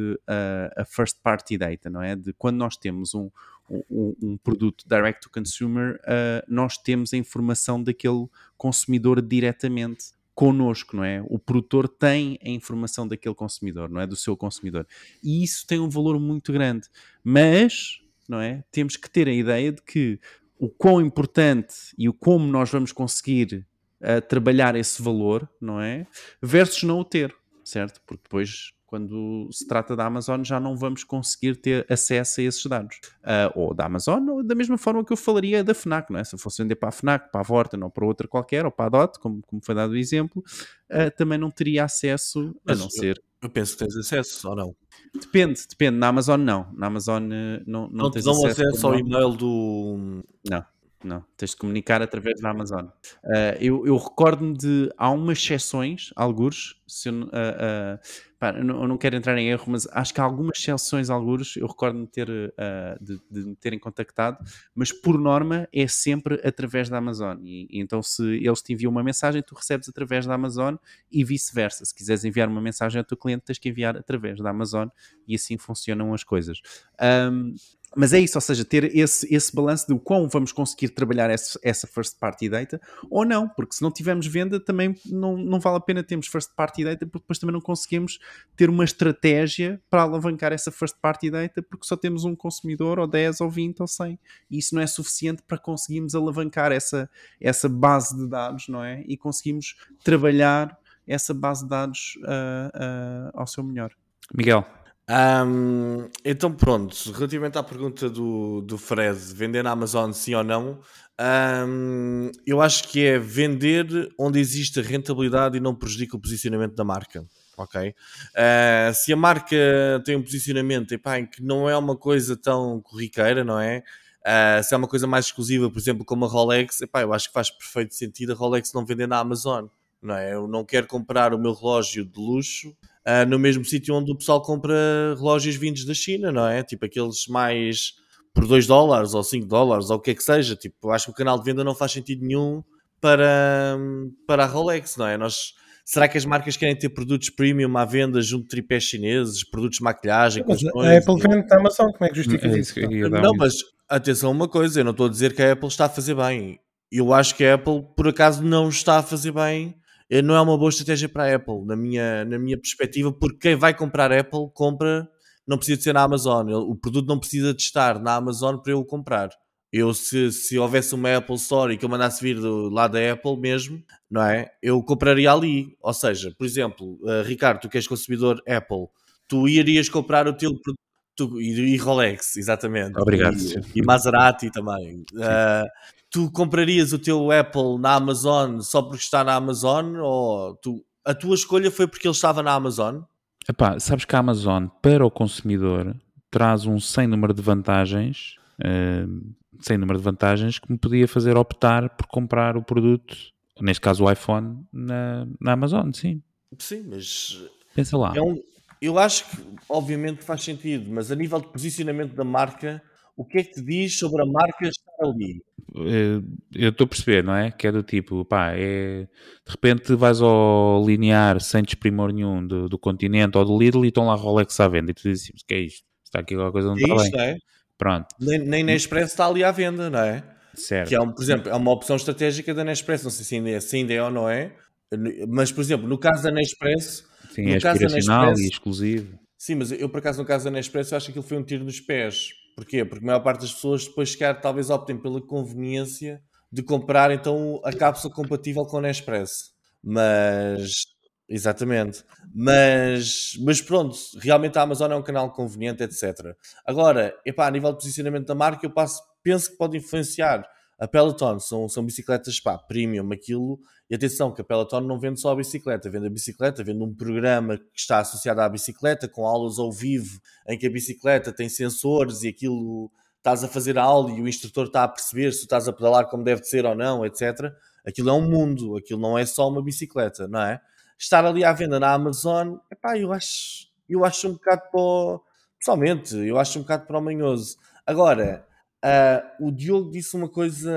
a first party data, não é? De quando nós temos um um, um, produto direct to consumer, uh, nós temos a informação daquele consumidor diretamente connosco, não é? O produtor tem a informação daquele consumidor, não é? Do seu consumidor. E isso tem um valor muito grande. Mas, não é? Temos que ter a ideia de que o quão importante e o como nós vamos conseguir uh, trabalhar esse valor, não é? Versus não o ter, certo? Porque depois quando se trata da Amazon, já não vamos conseguir ter acesso a esses dados. Uh, ou da Amazon, ou da mesma forma que eu falaria da FNAC, não é? Se eu fosse vender para a FNAC, para a Vorten ou para outra qualquer, ou para a DOT, como, como foi dado o exemplo, uh, também não teria acesso, Mas a não eu, ser... Eu penso que tens acesso, ou não? Depende, depende. Na Amazon, não. Na Amazon, uh, não, não, não tens acesso, acesso ao e-mail do... Não. Não, tens de comunicar através da Amazon. Uh, eu, eu recordo-me de. Há umas exceções, alguns. Se eu, uh, uh, pá, eu, não, quero entrar em erro, mas acho que há algumas exceções, alguns. Eu recordo-me ter, de, de, me terem contactado, mas por norma é sempre através da Amazon. E, então, se eles te enviam uma mensagem, tu recebes através da Amazon e vice-versa. Se quiseres enviar uma mensagem ao teu cliente, tens que enviar através da Amazon e assim funcionam as coisas. Um, mas é isso, ou seja, ter esse, esse balanço de quão vamos conseguir trabalhar essa, essa first party data ou não, porque se não tivermos venda também não, não vale a pena termos first party data, porque depois também não conseguimos ter uma estratégia para alavancar essa first party data, porque só temos um consumidor, ou 10, ou 20, ou 100, e isso não é suficiente para conseguirmos alavancar essa, essa base de dados, não é? E conseguimos trabalhar essa base de dados uh, uh, ao seu melhor. Miguel, um, então pronto, relativamente à pergunta do, do Fred, vender na Amazon sim ou não, um, eu acho que é vender onde existe rentabilidade e não prejudica o posicionamento da marca. Ok? Uh, se a marca tem um posicionamento epá, em que não é uma coisa tão corriqueira, não é? Uh, se é uma coisa mais exclusiva, por exemplo, como a Rolex, epá, eu acho que faz perfeito sentido a Rolex não vender na Amazon. Não é? Eu não quero comprar o meu relógio de luxo uh, no mesmo sítio onde o pessoal compra relógios vindos da China, não é? Tipo aqueles mais por 2 dólares ou 5 dólares ou o que é que seja. Tipo, acho que o canal de venda não faz sentido nenhum para, para a Rolex, não é? Nós, será que as marcas querem ter produtos premium à venda junto de tripés chineses, produtos de maquilhagem? Mas a Apple vende na Amazon, como é que justifica É isso? que Não, mas atenção a uma coisa, eu não estou a dizer que a Apple está a fazer bem. Eu acho que a Apple, por acaso, não está a fazer bem. Eh, Não é uma boa estratégia para a Apple, na minha, na minha perspectiva, porque quem vai comprar Apple compra, não precisa de ser na Amazon. O produto não precisa de estar na Amazon para eu o comprar. Eu, se, se houvesse uma Apple Store e que eu mandasse vir do lado da Apple mesmo, não é? Eu compraria ali. Ou seja, por exemplo, eh, Ricardo, tu que és consumidor Apple, tu irias comprar o teu produto tu- e, e Rolex, exatamente. Obrigado, E, e Maserati também. Ah, tu comprarias o teu Apple na Amazon só porque está na Amazon? Ou tu, a tua escolha foi porque ele estava na Amazon? Epá, sabes que a Amazon, para o consumidor, traz um sem número de vantagens, eh, sem número de vantagens, que me podia fazer optar por comprar o produto, neste caso o iPhone, na, na Amazon, sim. Sim, mas Pensa lá. é um, eu acho que obviamente faz sentido, mas a nível de posicionamento da marca, o que é que te diz sobre a marca estar ali? Eh, eu estou a perceber, não é? Que é do tipo, pá, é, de repente vais ao linear sem desprimor nenhum do, do continente ou do Lidl e estão lá Rolex à venda e tu dizes assim, "Mas que é isto? Está aqui alguma coisa não É está isto, bem. é? Pronto, Nem, nem na Express está ali à venda, não é? certo. Que é, um, por exemplo, é uma opção estratégica da Nespresso. Não sei se ainda, é, se ainda é ou não é, mas, por exemplo, no caso da Nespresso, Sim, no é caso da aspiracional Nespresso- e exclusivo. Sim, mas eu por acaso no caso da Nespresso acho que aquilo foi um tiro nos pés. Porquê? Porque a maior parte das pessoas depois sequer talvez optem pela conveniência de comprar então a cápsula compatível com a Nespresso. Mas exatamente. Mas, mas pronto, realmente a Amazon é um canal conveniente, etc. Agora, epá, a nível de posicionamento da marca, eu passo, penso que pode influenciar. A Peloton são, são bicicletas pá, premium, aquilo. E atenção, que a Peloton não vende só a bicicleta, vende a bicicleta, vende um programa que está associado à bicicleta, com aulas ao vivo, em que a bicicleta tem sensores e aquilo estás a fazer a aula e o instrutor está a perceber se estás a pedalar como deve de ser ou não, etc. Aquilo é um mundo, aquilo não é só uma bicicleta, não é? Estar ali à venda na Amazon, epá, eu acho, eu acho um bocado para pessoalmente, eu acho um bocado para o manhoso. Agora, ah, o Diogo disse uma coisa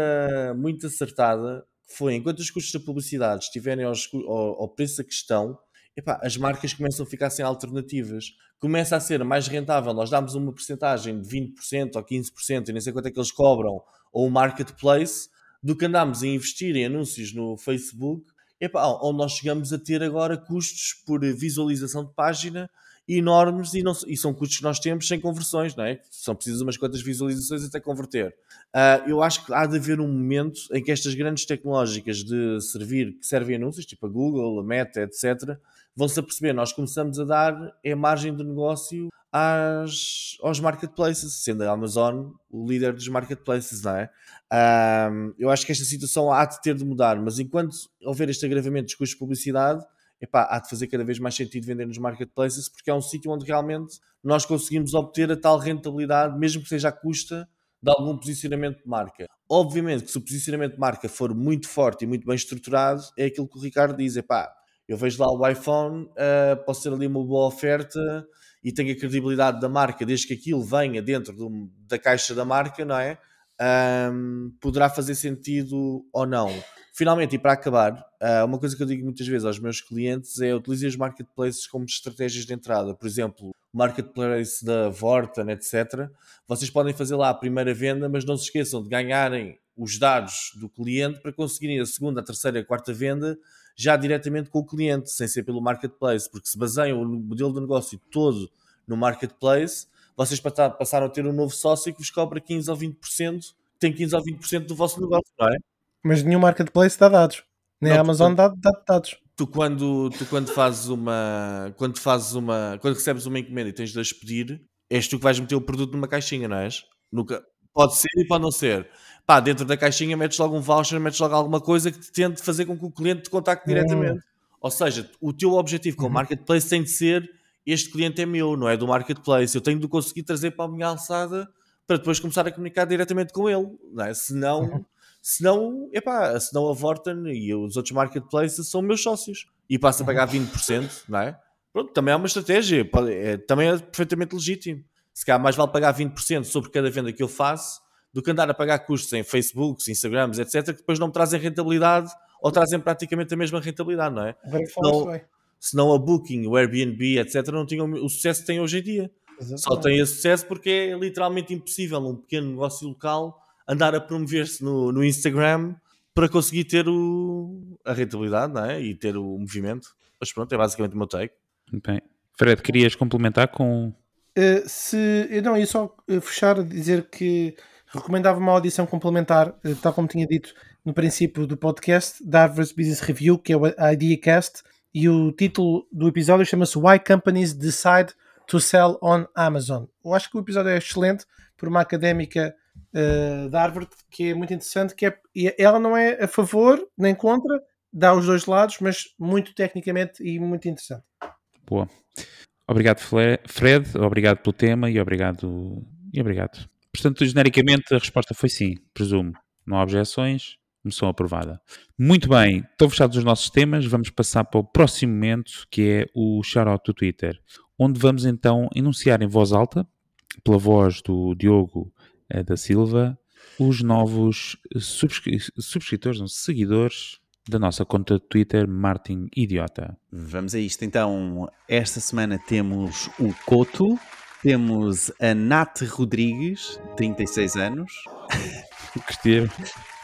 muito acertada, que foi, enquanto os custos da publicidade estiverem cu- ao, ao preço da questão, epá, as marcas começam a ficar sem alternativas. Começa a ser mais rentável, nós damos uma porcentagem de 20% ou 15%, e nem sei quanto é que eles cobram, ou o marketplace, do que andamos a investir em anúncios no Facebook, epá, onde nós chegamos a ter agora custos por visualização de página enormes e, não, e são custos que nós temos sem conversões, não é? São precisas umas quantas visualizações até converter. Ah, eu acho que há de haver um momento em que estas grandes tecnológicas de servir, que servem anúncios, tipo a Google, a Meta, etc., vão-se a perceber, nós começamos a dar é margem de negócio às, aos marketplaces, sendo a Amazon o líder dos marketplaces, não é? Ah, eu acho que esta situação há de ter de mudar, mas enquanto houver este agravamento dos custos de publicidade, epá, há de fazer cada vez mais sentido vender nos marketplaces porque é um sítio onde realmente nós conseguimos obter a tal rentabilidade, mesmo que seja à custa de algum posicionamento de marca. Obviamente que se o posicionamento de marca for muito forte e muito bem estruturado, é aquilo que o Ricardo diz, epá, eu vejo lá o iPhone, ah, pode ser ali uma boa oferta e tem a credibilidade da marca, desde que aquilo venha dentro do- da caixa da marca, não é? Ahm, poderá fazer sentido ou não. Finalmente, e para acabar, ah, uma coisa que eu digo muitas vezes aos meus clientes é utilizem os marketplaces como estratégias de entrada. Por exemplo, o marketplace da Vorten, etc. Vocês podem fazer lá a primeira venda, mas não se esqueçam de ganharem os dados do cliente para conseguirem a segunda, a terceira a quarta venda já diretamente com o cliente, sem ser pelo marketplace, porque se baseiam o modelo de negócio todo no marketplace, vocês passaram a ter um novo sócio que vos cobra 15 ou 20%, tem 15 ou 20% do vosso negócio, não é? Mas nenhum marketplace dá dados. Nem Não, a Amazon dá, dá dados. Tu quando, tu quando fazes uma quando fazes uma quando recebes uma encomenda e tens de as pedir, és tu que vais meter o produto numa caixinha, não és? Nunca, pode ser e pode não ser. Pá, dentro da caixinha metes logo um voucher, metes logo alguma coisa que te tente fazer com que o cliente te contacte Hum. diretamente. Ou seja, o teu objetivo com o marketplace tem de ser este cliente é meu, não é do marketplace. Eu tenho de conseguir trazer para a minha alçada para depois começar a comunicar diretamente com ele. Não é? Senão, senão, epá, senão a Vorten e os outros marketplaces são meus sócios e passo a pagar 20%, não é? Pronto, também é uma estratégia, é- também é perfeitamente legítimo. Se calhar mais vale pagar 20% sobre cada venda que eu faço do que andar a pagar custos em Facebooks, Instagrams, etc., que depois não me trazem rentabilidade ou trazem praticamente a mesma rentabilidade, não é? Agora Senão a Booking, o Airbnb, etc., não tinham o sucesso que têm hoje em dia. Só Exatamente. tem esse sucesso porque é literalmente impossível um pequeno negócio local andar a promover-se no, no Instagram para conseguir ter o, a rentabilidade não é? e ter o movimento. Mas pronto, é basicamente o meu take. Bem. Fred, querias complementar com. Uh, se eu não ia só uh, fechar dizer que recomendava uma audição complementar, uh, tal como tinha dito no princípio do podcast, da Harvard Business Review, que é o IdeaCast, e o título do episódio chama-se Why Companies Decide to Sell on Amazon. Eu acho que o episódio é excelente por uma académica uh, da Harvard que é muito interessante, que é, ela não é a favor nem contra, dá os dois lados, mas muito tecnicamente e muito interessante. Boa. Obrigado, Fred. Obrigado pelo tema e obrigado. E obrigado. Portanto, genericamente, a resposta foi sim, presumo. Não há objeções. Moção aprovada. Muito bem, estão fechados os nossos temas. Vamos passar para o próximo momento, que é o shout-out do Twitter, onde vamos então enunciar em voz alta, pela voz do Diogo eh, da Silva, os novos subscri- subscritores, não, seguidores da nossa conta de Twitter, Martin Idiota. Vamos a isto então. Esta semana temos o Coto, temos a Nath Rodrigues, 36 anos. Curtir.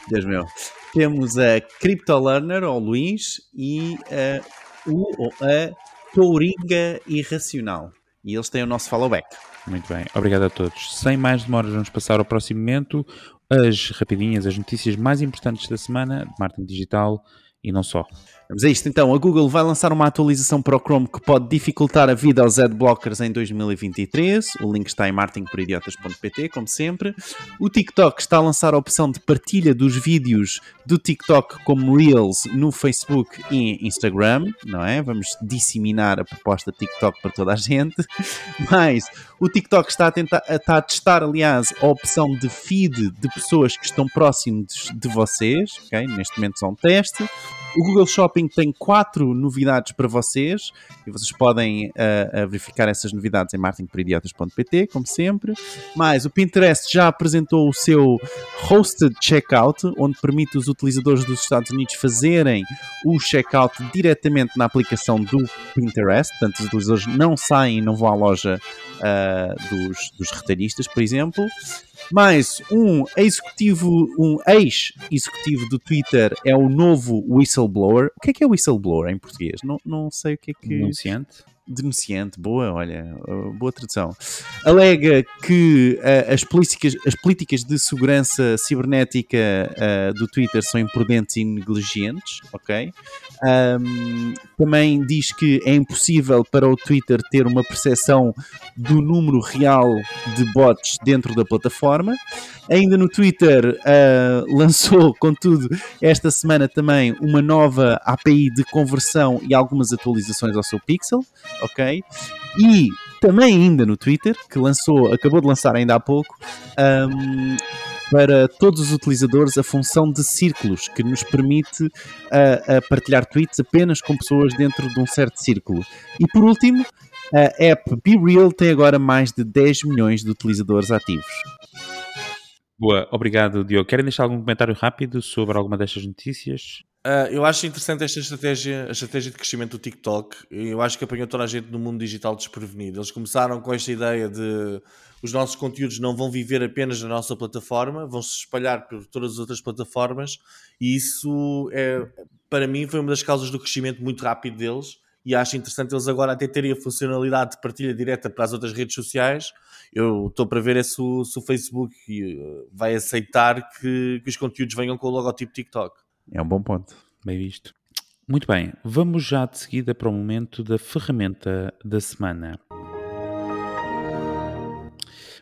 Deus meu. Temos a CryptoLearner, ou Luís, e a, o, a Touringa Irracional. E eles têm o nosso followback. Muito bem, obrigado a todos. Sem mais demoras, vamos passar ao próximo momento. As rapidinhas, as notícias mais importantes da semana de marketing digital e não só. Vamos a isto então. A Google vai lançar uma atualização para o Chrome que pode dificultar a vida aos adblockers em 2023. O link está em marketingporidiotas.pt, como sempre. O TikTok está a lançar a opção de partilha dos vídeos do TikTok como Reels no Facebook e Instagram, não é? Vamos disseminar a proposta TikTok para toda a gente. Mas o TikTok está a, tentar, está a testar, aliás, a opção de feed de pessoas que estão próximos de vocês, ok? Neste momento são um teste. O Google Shopping tem quatro novidades para vocês e vocês podem uh, verificar essas novidades em marketingporidiotas.pt, como sempre. Mas o Pinterest já apresentou o seu Hosted Checkout, onde permite os utilizadores dos Estados Unidos fazerem o checkout diretamente na aplicação do Pinterest. Portanto, os utilizadores não saem e não vão à loja uh, dos, dos retalhistas, por exemplo. Mais um executivo, um ex-executivo do Twitter é o novo whistleblower. O que é que é whistleblower em português? Não, não sei o que é que. Denunciante. Denunciante, boa, olha, uh, boa tradução. Alega que uh, as, políticas, as políticas de segurança cibernética uh, do Twitter são imprudentes e negligentes, ok? Um, também diz que é impossível para o Twitter ter uma percepção do número real de bots dentro da plataforma. Ainda no Twitter uh, lançou, contudo, esta semana também uma nova API de conversão e algumas atualizações ao seu Pixel, ok? E também ainda no Twitter, que lançou, acabou de lançar ainda há pouco, um, para todos os utilizadores a função de círculos, que nos permite uh, partilhar tweets apenas com pessoas dentro de um certo círculo. E por último, a app BeReal tem agora mais de 10 milhões de utilizadores ativos. Boa, obrigado, Diogo. Querem deixar algum comentário rápido sobre alguma destas notícias? Uh, eu acho interessante esta estratégia, a estratégia de crescimento do TikTok. Eu acho que apanhou toda a gente no mundo digital desprevenido. Eles começaram com esta ideia de os nossos conteúdos não vão viver apenas na nossa plataforma, vão se espalhar por todas as outras plataformas, e isso é, para mim, foi uma das causas do crescimento muito rápido deles. E acho interessante eles agora até terem a funcionalidade de partilha direta para as outras redes sociais. Eu estou para ver é se o, se o Facebook vai aceitar que, que os conteúdos venham com o logotipo TikTok. É um bom ponto. Bem visto. Muito bem, vamos já de seguida para o momento da ferramenta da semana.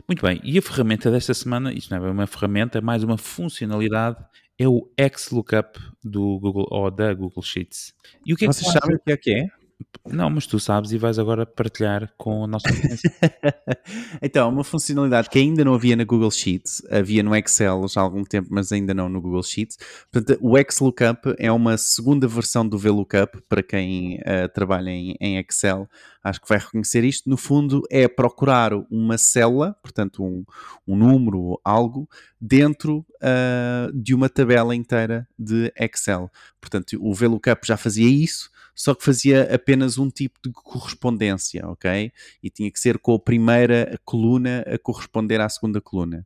Muito bem, e a ferramenta desta semana, isto não é uma ferramenta, é mais uma funcionalidade, é o XLOOKUP do Google ou da Google Sheets. E o que é que Vocês faz? sabem o que é que é? Não, mas tu sabes e vais agora partilhar com a nossa audiência. então, uma funcionalidade que ainda não havia na Google Sheets, havia no Excel já há algum tempo, mas ainda não no Google Sheets. Portanto, o XLOOKUP é uma segunda versão do VLOOKUP para quem uh, trabalha em, em, Excel. Acho que vai reconhecer isto. No fundo, é procurar uma célula, portanto, um, um número, algo, dentro uh, de uma tabela inteira de Excel. Portanto, o VLOOKUP já fazia isso só que fazia apenas um tipo de correspondência, ok? E tinha que ser com a primeira coluna a corresponder à segunda coluna.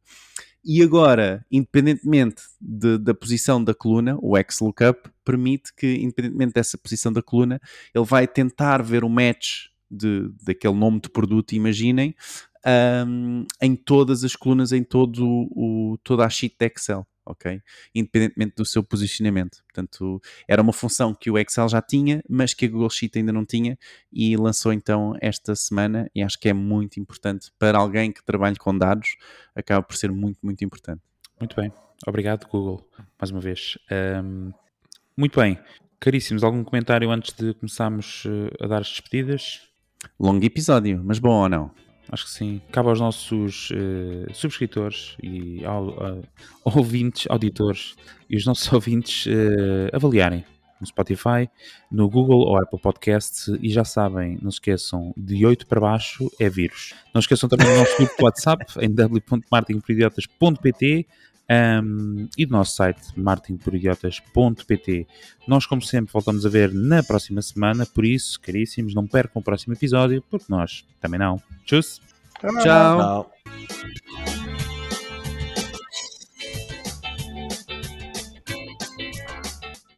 E agora, independentemente de, da posição da coluna, o XLOOKUP permite que, independentemente dessa posição da coluna, ele vai tentar ver o match de, daquele nome de produto, imaginem, um, em todas as colunas, em todo o, toda a sheet de Excel ok? Independentemente do seu posicionamento. Portanto, era uma função que o Excel já tinha, mas que a Google Sheet ainda não tinha e lançou então esta semana e acho que é muito importante para alguém que trabalhe com dados, acaba por ser muito, muito importante. Muito bem. Obrigado, Google, mais uma vez. Um, muito bem. Caríssimos, algum comentário antes de começarmos eh, a dar as despedidas? Longo episódio, mas bom ou não? Acho que sim. Cabe aos nossos uh, subscritores e ao, uh, ouvintes, auditores e os nossos ouvintes uh, avaliarem no Spotify, no Google ou Apple Podcasts e já sabem, não se esqueçam, de 8 para baixo é vírus. Não se esqueçam também do nosso grupo de WhatsApp em w.marketingporidiotas.pt um, e do nosso site marketingporidiotas.pt. Nós, como sempre, voltamos a ver na próxima semana, por isso, caríssimos, não percam o próximo episódio, porque nós também não. Tchau! Tchau! Tchau.